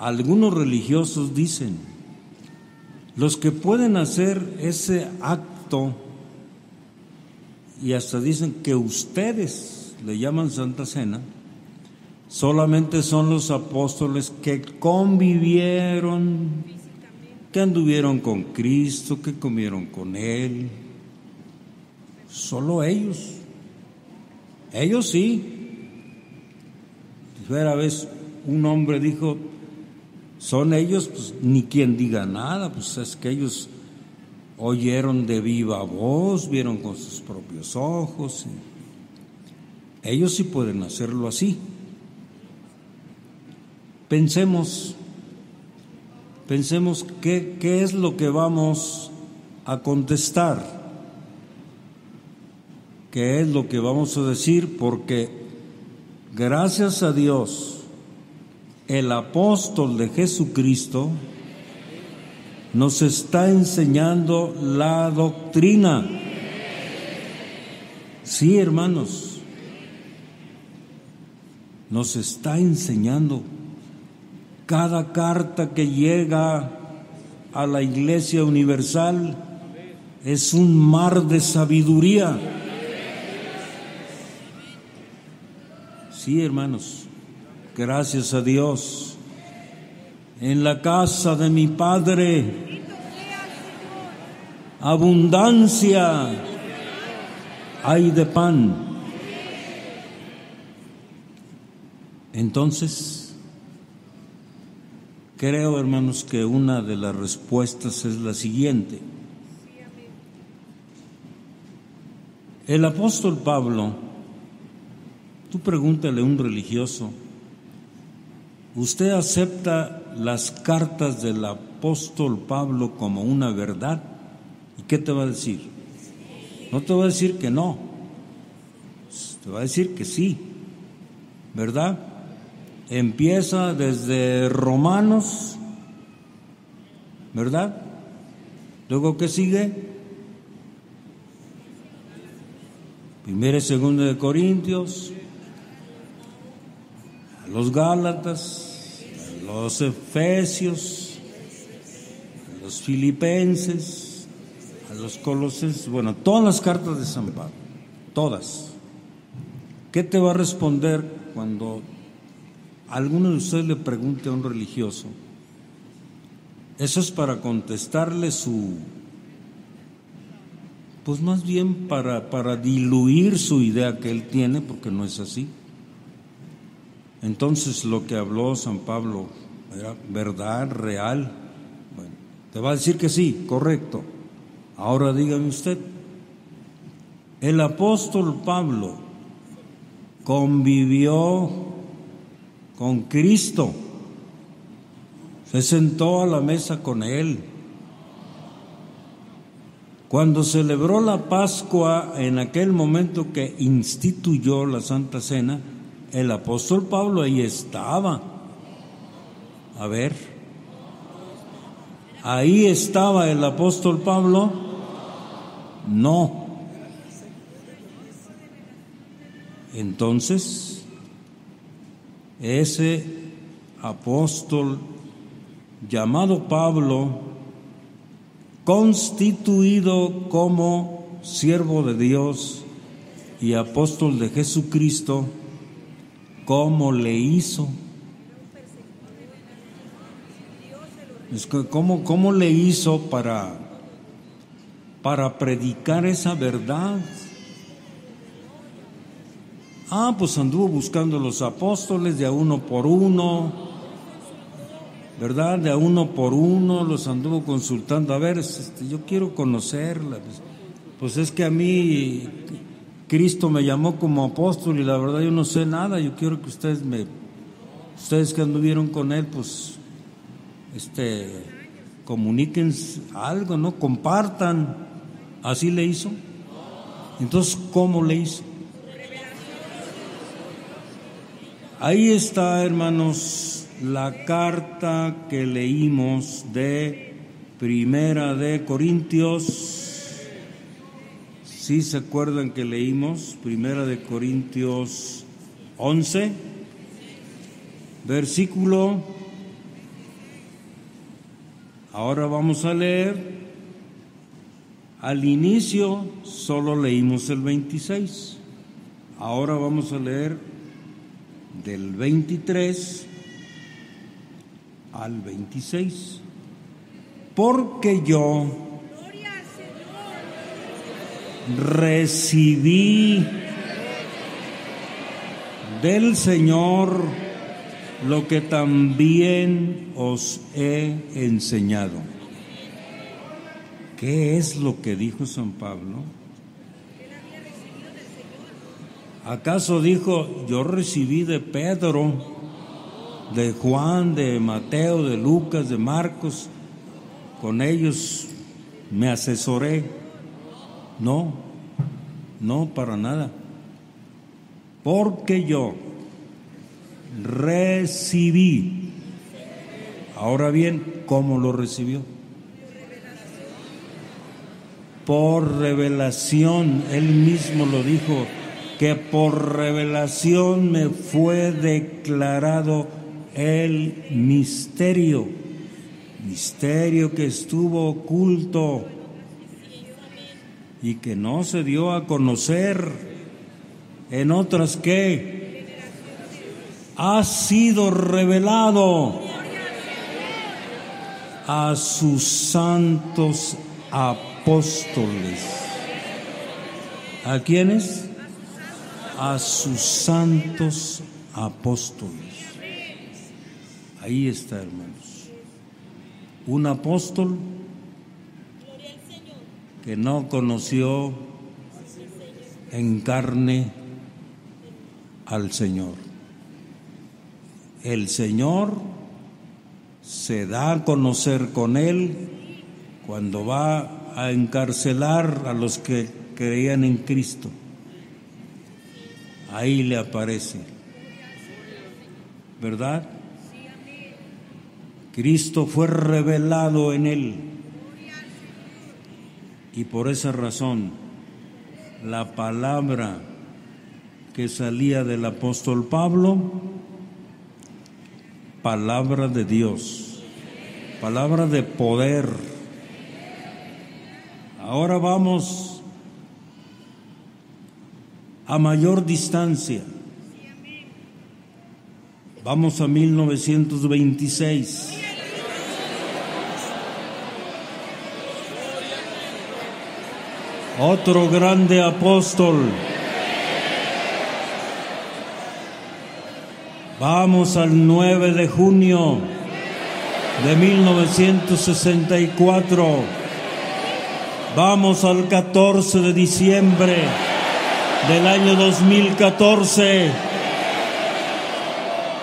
algunos religiosos dicen, los que pueden hacer ese acto, y hasta dicen que ustedes le llaman Santa Cena, Solamente son los apóstoles que convivieron, que anduvieron con Cristo, que comieron con Él. Solo ellos. Ellos sí. Fuera vez un hombre dijo, son ellos, pues ni quien diga nada, pues es que ellos oyeron de viva voz, vieron con sus propios ojos. Ellos sí pueden hacerlo así. Pensemos, pensemos qué, qué es lo que vamos a contestar, qué es lo que vamos a decir, porque gracias a Dios, el apóstol de Jesucristo nos está enseñando la doctrina. Sí, hermanos, nos está enseñando cada carta que llega a la Iglesia Universal es un mar de sabiduría. Sí, hermanos, gracias a Dios. En la casa de mi Padre, abundancia hay de pan. Entonces, Creo, hermanos, que una de las respuestas es la siguiente. El apóstol Pablo, tú pregúntale a un religioso, ¿usted acepta las cartas del apóstol Pablo como una verdad? ¿Y qué te va a decir? No te va a decir que no, te va a decir que sí, ¿verdad? empieza desde Romanos, ¿verdad? Luego, ¿qué sigue? Primera y segunda de Corintios, los Gálatas, los Efesios, los Filipenses, a los Colosenses, bueno, todas las cartas de San Pablo, todas. ¿Qué te va a responder cuando alguno de ustedes le pregunte a un religioso? Eso es para contestarle su, pues más bien para, para diluir su idea que él tiene, porque no es así. Entonces lo que habló San Pablo era verdad, real. Bueno, te va a decir que sí, correcto. Ahora dígame usted, el apóstol Pablo convivió con Cristo, se sentó a la mesa con Él. Cuando celebró la Pascua, en aquel momento que instituyó la Santa Cena, el apóstol Pablo ahí estaba. A ver, ahí estaba el apóstol Pablo. No. Entonces, ese apóstol llamado Pablo, constituido como siervo de Dios y apóstol de Jesucristo, ¿cómo le hizo? ¿Cómo, cómo le hizo para, para predicar esa verdad? Ah, pues anduvo buscando los apóstoles de a uno por uno, ¿verdad? De a uno por uno los anduvo consultando. A ver, este, yo quiero conocerla. Pues, pues es que a mí Cristo me llamó como apóstol y la verdad yo no sé nada. Yo quiero que ustedes me, ustedes que anduvieron con él, pues, este, comuniquen algo, ¿no? Compartan. Así le hizo. Entonces, ¿cómo le hizo? Ahí está, hermanos, la carta que leímos de Primera de Corintios. ¿Sí se acuerdan que leímos Primera de Corintios 11? Versículo. Ahora vamos a leer. Al inicio solo leímos el 26. Ahora vamos a leer del 23 al 26. Porque yo recibí del Señor lo que también os he enseñado. ¿Qué es lo que dijo San Pablo? ¿Acaso dijo, yo recibí de Pedro, de Juan, de Mateo, de Lucas, de Marcos, con ellos me asesoré? No, no para nada. Porque yo recibí. Ahora bien, ¿cómo lo recibió? Por revelación, él mismo lo dijo que por revelación me fue declarado el misterio, misterio que estuvo oculto y que no se dio a conocer en otras que ha sido revelado a sus santos apóstoles. ¿A quiénes? a sus santos apóstoles. Ahí está, hermanos. Un apóstol que no conoció en carne al Señor. El Señor se da a conocer con él cuando va a encarcelar a los que creían en Cristo ahí le aparece. ¿verdad? Cristo fue revelado en él. Y por esa razón, la palabra que salía del apóstol Pablo, palabra de Dios, palabra de poder. Ahora vamos a mayor distancia. Vamos a 1926. Otro grande apóstol. Vamos al 9 de junio de 1964. Vamos al 14 de diciembre del año 2014.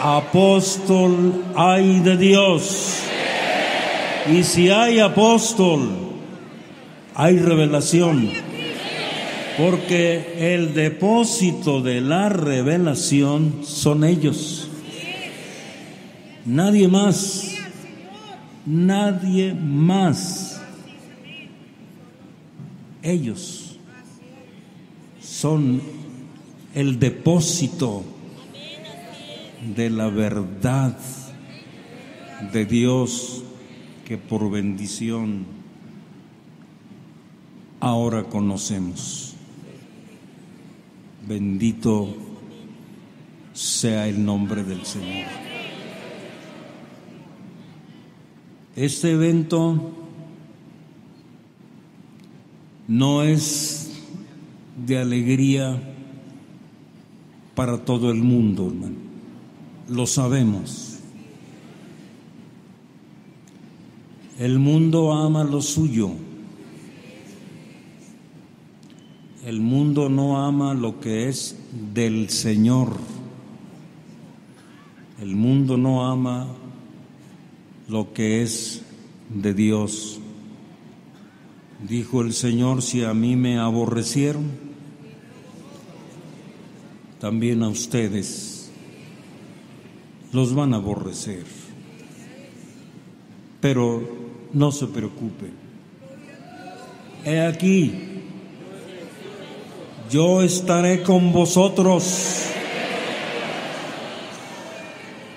Apóstol hay de Dios. Y si hay apóstol, hay revelación. Porque el depósito de la revelación son ellos. Nadie más. Nadie más. Ellos son el depósito de la verdad de Dios que por bendición ahora conocemos. Bendito sea el nombre del Señor. Este evento no es de alegría para todo el mundo, hermano. Lo sabemos. El mundo ama lo suyo. El mundo no ama lo que es del Señor. El mundo no ama lo que es de Dios. Dijo el Señor, si a mí me aborrecieron, también a ustedes los van a aborrecer. Pero no se preocupen. He aquí yo estaré con vosotros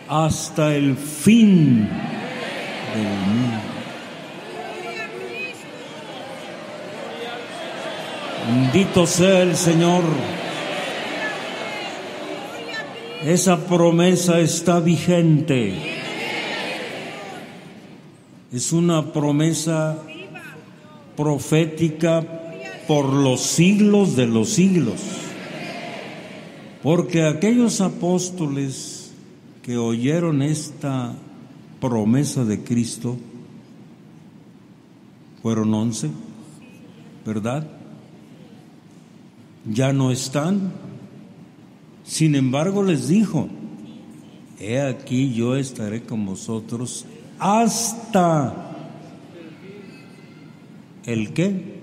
hasta el fin del mundo. Bendito sea el Señor. Esa promesa está vigente. Es una promesa profética por los siglos de los siglos. Porque aquellos apóstoles que oyeron esta promesa de Cristo fueron once, ¿verdad? Ya no están. Sin embargo les dijo, he aquí yo estaré con vosotros hasta el qué?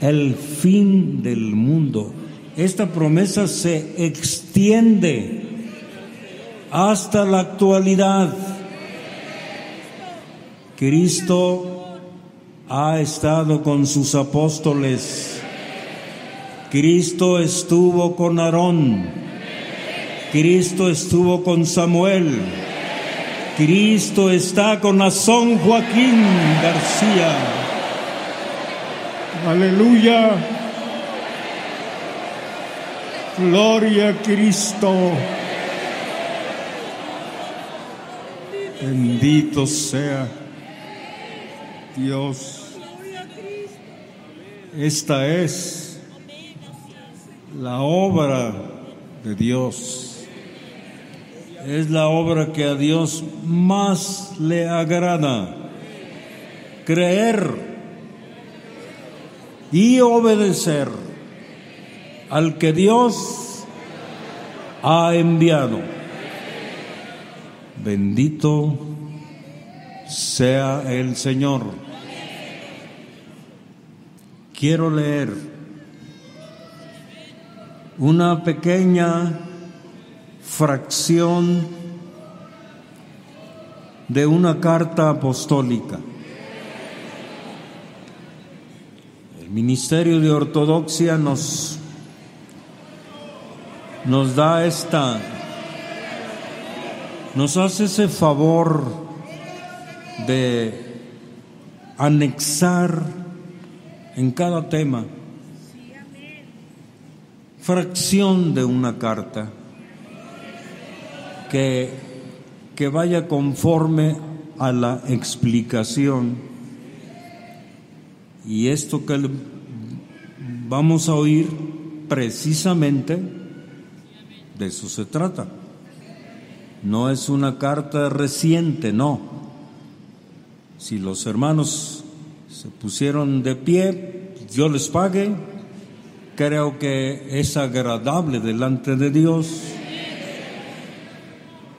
El fin del mundo. Esta promesa se extiende hasta la actualidad. Cristo ha estado con sus apóstoles. Cristo estuvo con Aarón. Cristo estuvo con Samuel. Cristo está con Azón Joaquín García. Aleluya. Gloria a Cristo. Bendito sea Dios. Esta es la obra de Dios. Es la obra que a Dios más le agrada. Creer y obedecer al que Dios ha enviado. Bendito sea el Señor. Quiero leer una pequeña fracción de una carta apostólica. Ministerio de Ortodoxia nos, nos da esta, nos hace ese favor de anexar en cada tema fracción de una carta que, que vaya conforme a la explicación. Y esto que vamos a oír precisamente de eso se trata. No es una carta reciente, no. Si los hermanos se pusieron de pie, yo les pague, creo que es agradable delante de Dios,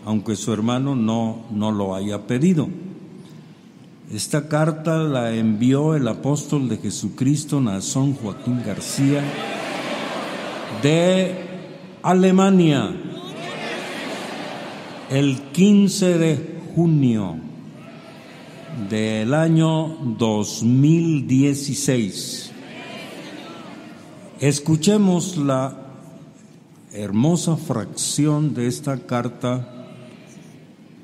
aunque su hermano no, no lo haya pedido. Esta carta la envió el apóstol de Jesucristo, Nazón Joaquín García, de Alemania, el 15 de junio del año 2016. Escuchemos la hermosa fracción de esta carta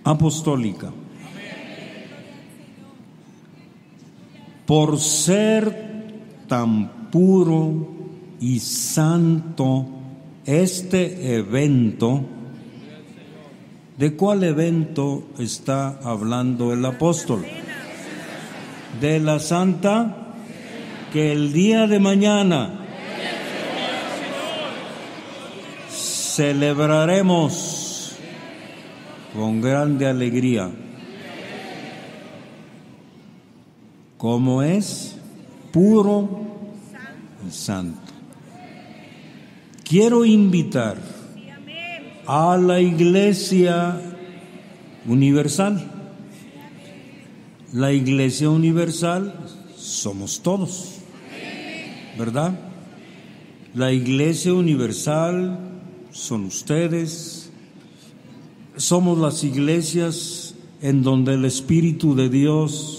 apostólica. Por ser tan puro y santo este evento, ¿de cuál evento está hablando el apóstol? De la santa que el día de mañana celebraremos con grande alegría. Como es puro y santo. Quiero invitar a la Iglesia Universal. La Iglesia Universal somos todos, ¿verdad? La Iglesia Universal son ustedes, somos las iglesias en donde el Espíritu de Dios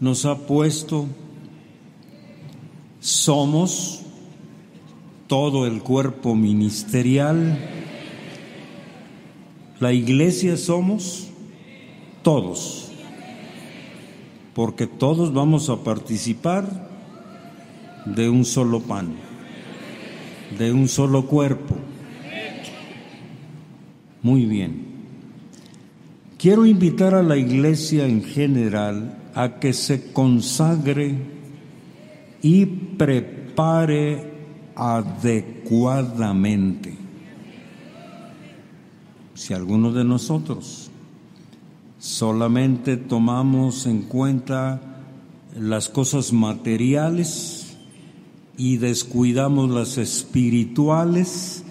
nos ha puesto, somos todo el cuerpo ministerial, la iglesia somos todos, porque todos vamos a participar de un solo pan, de un solo cuerpo. Muy bien. Quiero invitar a la iglesia en general a que se consagre y prepare adecuadamente. Si alguno de nosotros solamente tomamos en cuenta las cosas materiales y descuidamos las espirituales,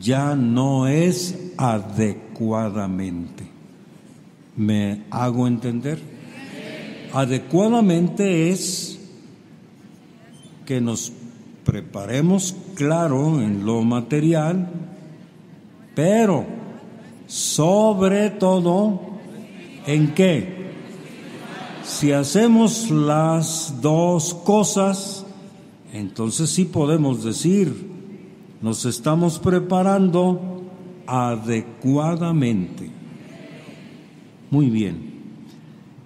ya no es adecuadamente. ¿Me hago entender? Adecuadamente es que nos preparemos claro en lo material, pero sobre todo, ¿en qué? Si hacemos las dos cosas, entonces sí podemos decir, nos estamos preparando adecuadamente. Muy bien.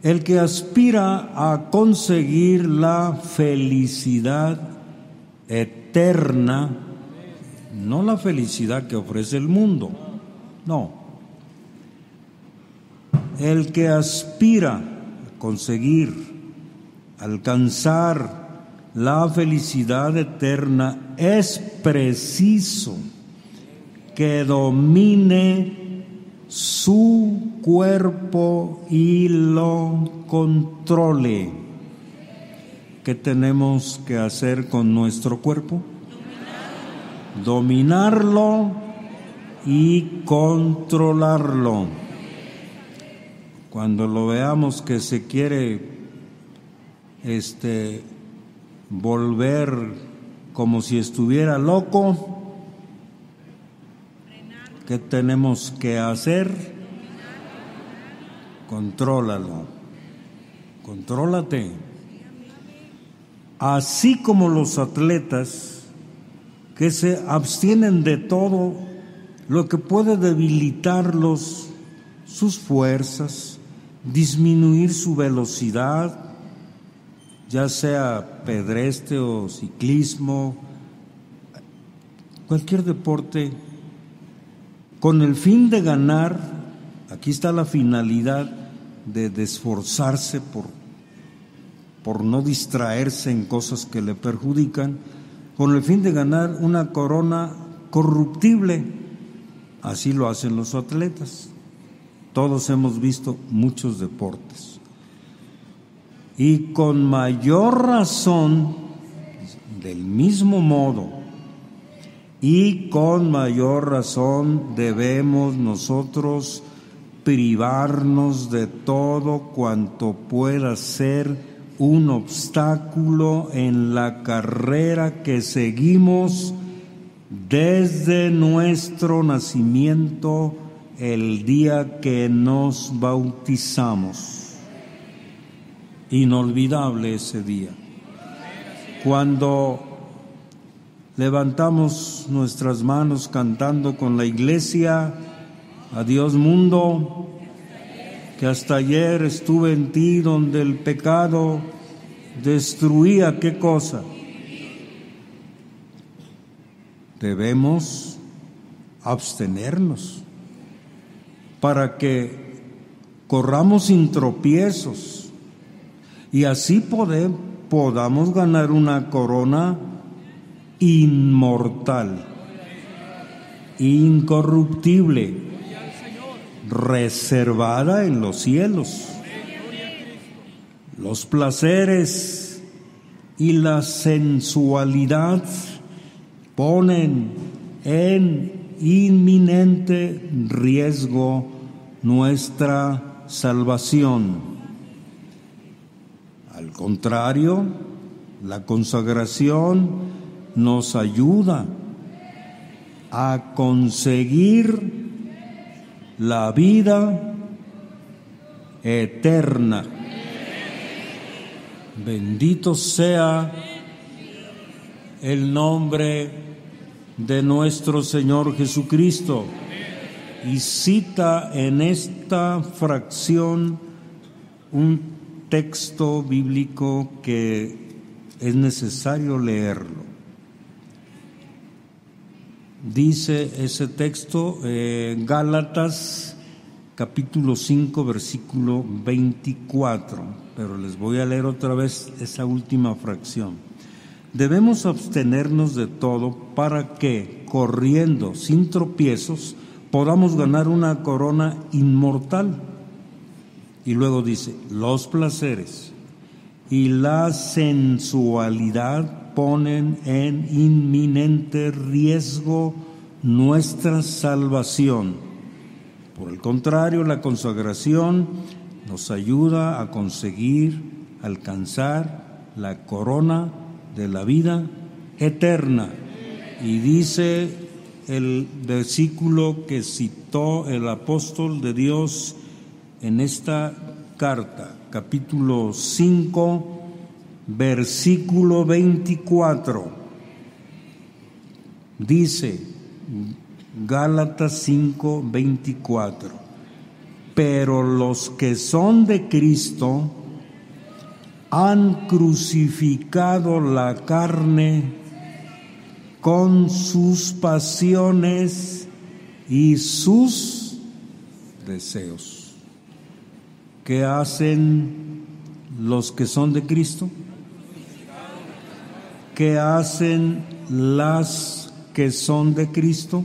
El que aspira a conseguir la felicidad eterna, no la felicidad que ofrece el mundo, no. El que aspira a conseguir, alcanzar la felicidad eterna es preciso que domine su cuerpo y lo controle. ¿Qué tenemos que hacer con nuestro cuerpo? Dominarlo y controlarlo. Cuando lo veamos que se quiere este volver como si estuviera loco, ¿Qué tenemos que hacer? contrólalo, contrólate. Así como los atletas que se abstienen de todo lo que puede debilitarlos, sus fuerzas, disminuir su velocidad, ya sea pedestre o ciclismo, cualquier deporte, con el fin de ganar, aquí está la finalidad de, esforzarse por, por no distraerse en cosas que le perjudican, con el fin de ganar una corona corruptible. Así lo hacen los atletas. Todos hemos visto muchos deportes. Y con mayor razón, del mismo modo, y con mayor razón debemos nosotros privarnos de todo cuanto pueda ser un obstáculo en la carrera que seguimos desde nuestro nacimiento el día que nos bautizamos. Inolvidable ese día. Cuando levantamos nuestras manos cantando con la iglesia, adiós mundo, que hasta ayer estuve en ti donde el pecado destruía qué cosa. Debemos abstenernos para que corramos sin tropiezos y así podamos ganar una corona inmortal, incorruptible, reservada en los cielos. Los placeres y la sensualidad ponen en inminente riesgo nuestra salvación. Al contrario, la consagración nos ayuda a conseguir la vida eterna. Bendito sea el nombre de nuestro Señor Jesucristo y cita en esta fracción un texto bíblico que es necesario leerlo. Dice ese texto, eh, Gálatas capítulo 5, versículo 24, pero les voy a leer otra vez esa última fracción. Debemos abstenernos de todo para que, corriendo sin tropiezos, podamos ganar una corona inmortal. Y luego dice, los placeres y la sensualidad ponen en inminente riesgo nuestra salvación. Por el contrario, la consagración nos ayuda a conseguir, alcanzar la corona de la vida eterna. Y dice el versículo que citó el apóstol de Dios en esta carta, capítulo 5, versículo 24. Dice Gálatas 5, 24, pero los que son de Cristo han crucificado la carne con sus pasiones y sus deseos. ¿Qué hacen los que son de Cristo? ¿Qué hacen las que son de Cristo?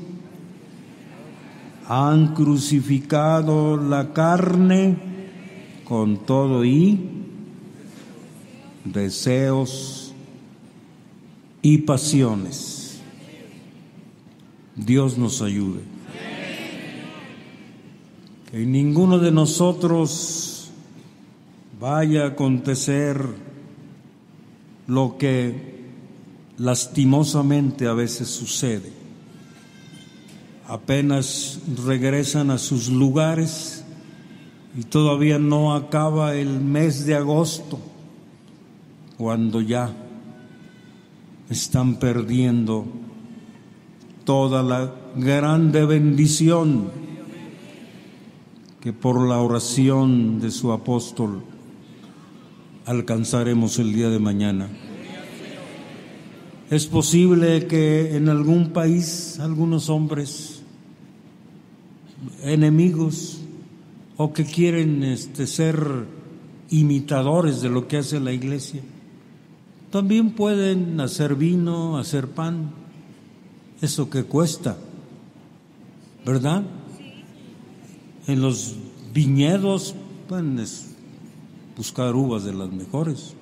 Han crucificado la carne con todo y deseos y pasiones. Dios nos ayude. Que ninguno de nosotros vaya a acontecer lo que lastimosamente a veces sucede. Apenas regresan a sus lugares y todavía no acaba el mes de agosto, cuando ya están perdiendo toda la grande bendición que por la oración de su apóstol alcanzaremos el día de mañana. Es posible que en algún país algunos hombres enemigos o que quieren este, ser imitadores de lo que hace la iglesia, también pueden hacer vino, hacer pan, eso que cuesta, ¿verdad? En los viñedos pueden buscar uvas de las mejores,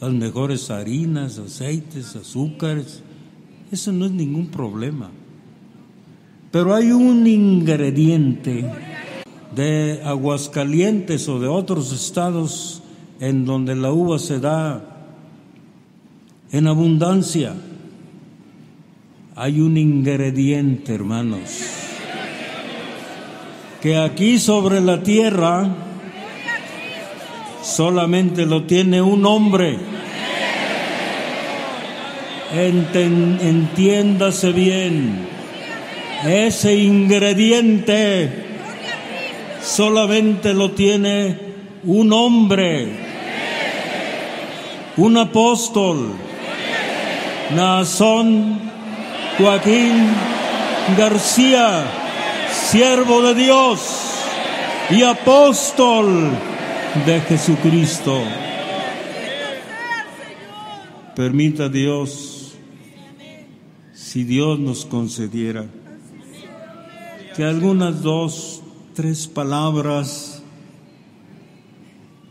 las mejores harinas, aceites, azúcares, eso no es ningún problema. Pero hay un ingrediente de Aguascalientes o de otros estados en donde la uva se da en abundancia. Hay un ingrediente, hermanos, que aquí sobre la tierra solamente lo tiene un hombre. entiéndase bien. Ese ingrediente solamente lo tiene un hombre, un apóstol, Nazón Joaquín García, siervo de Dios y apóstol de Jesucristo. Permita Dios, si Dios nos concediera, que algunas dos, tres palabras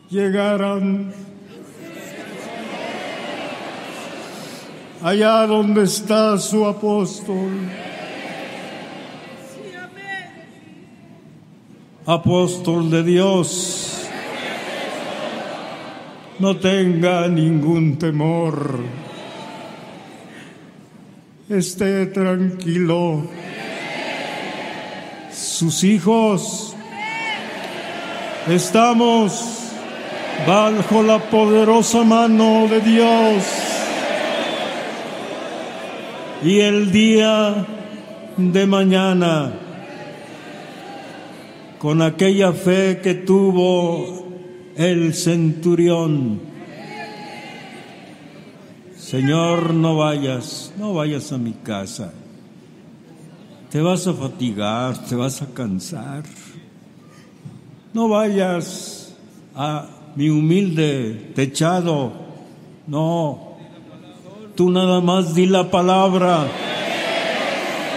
llegaran allá donde está su apóstol. Apóstol de Dios, no tenga ningún temor, esté tranquilo sus hijos. Estamos bajo la poderosa mano de Dios. Y el día de mañana, con aquella fe que tuvo el centurión, Señor, no vayas, no vayas a mi casa te vas a fatigar, te vas a cansar. No vayas a mi humilde techado, no, tú nada más di la palabra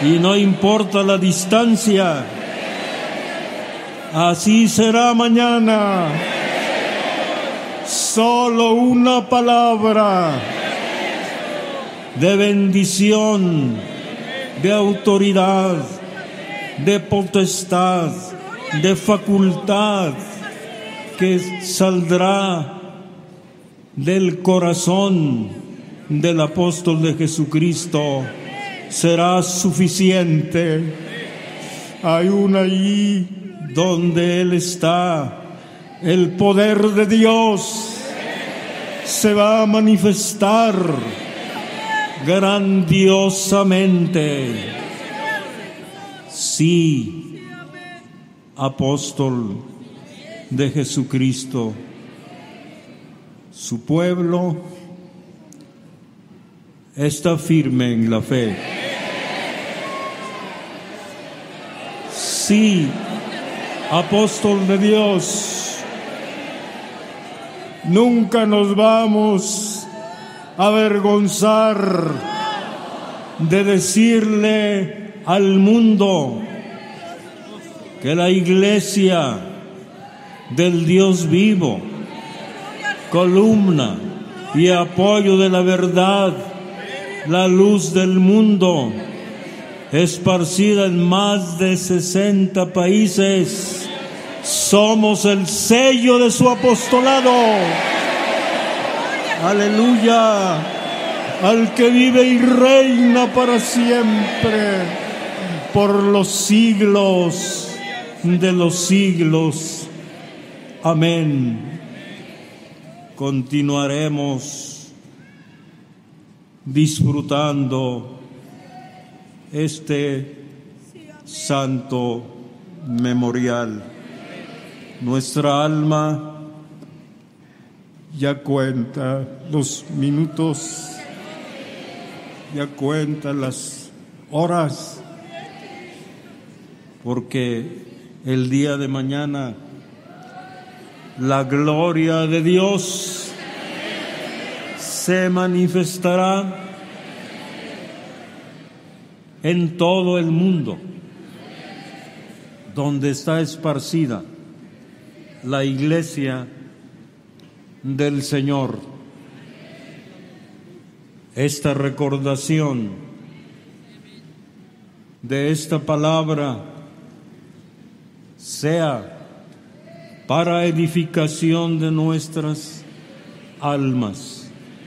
y no importa la distancia. Así será mañana. Solo una palabra de bendición de autoridad, de potestad, de facultad que saldrá del corazón del apóstol de Jesucristo será suficiente. Hay una allí donde Él está. El poder de Dios se va a manifestar grandiosamente. Sí, apóstol de Jesucristo, su pueblo está firme en la fe. Sí, apóstol de Dios, nunca nos vamos avergonzar de decirle al mundo que la iglesia del Dios vivo, columna y apoyo de la verdad, la luz del mundo, esparcida en más de 60 países, somos el sello de su apostolado. Aleluya. Al que vive y reina para siempre, por los siglos de los siglos. Amén. Continuaremos disfrutando este santo memorial. Nuestra alma ya cuenta los minutos, ya cuenta las horas, porque el día de mañana la gloria de Dios se manifestará en todo el mundo donde está esparcida la iglesia del Señor. Esta recordación de esta palabra sea para edificación de nuestras almas.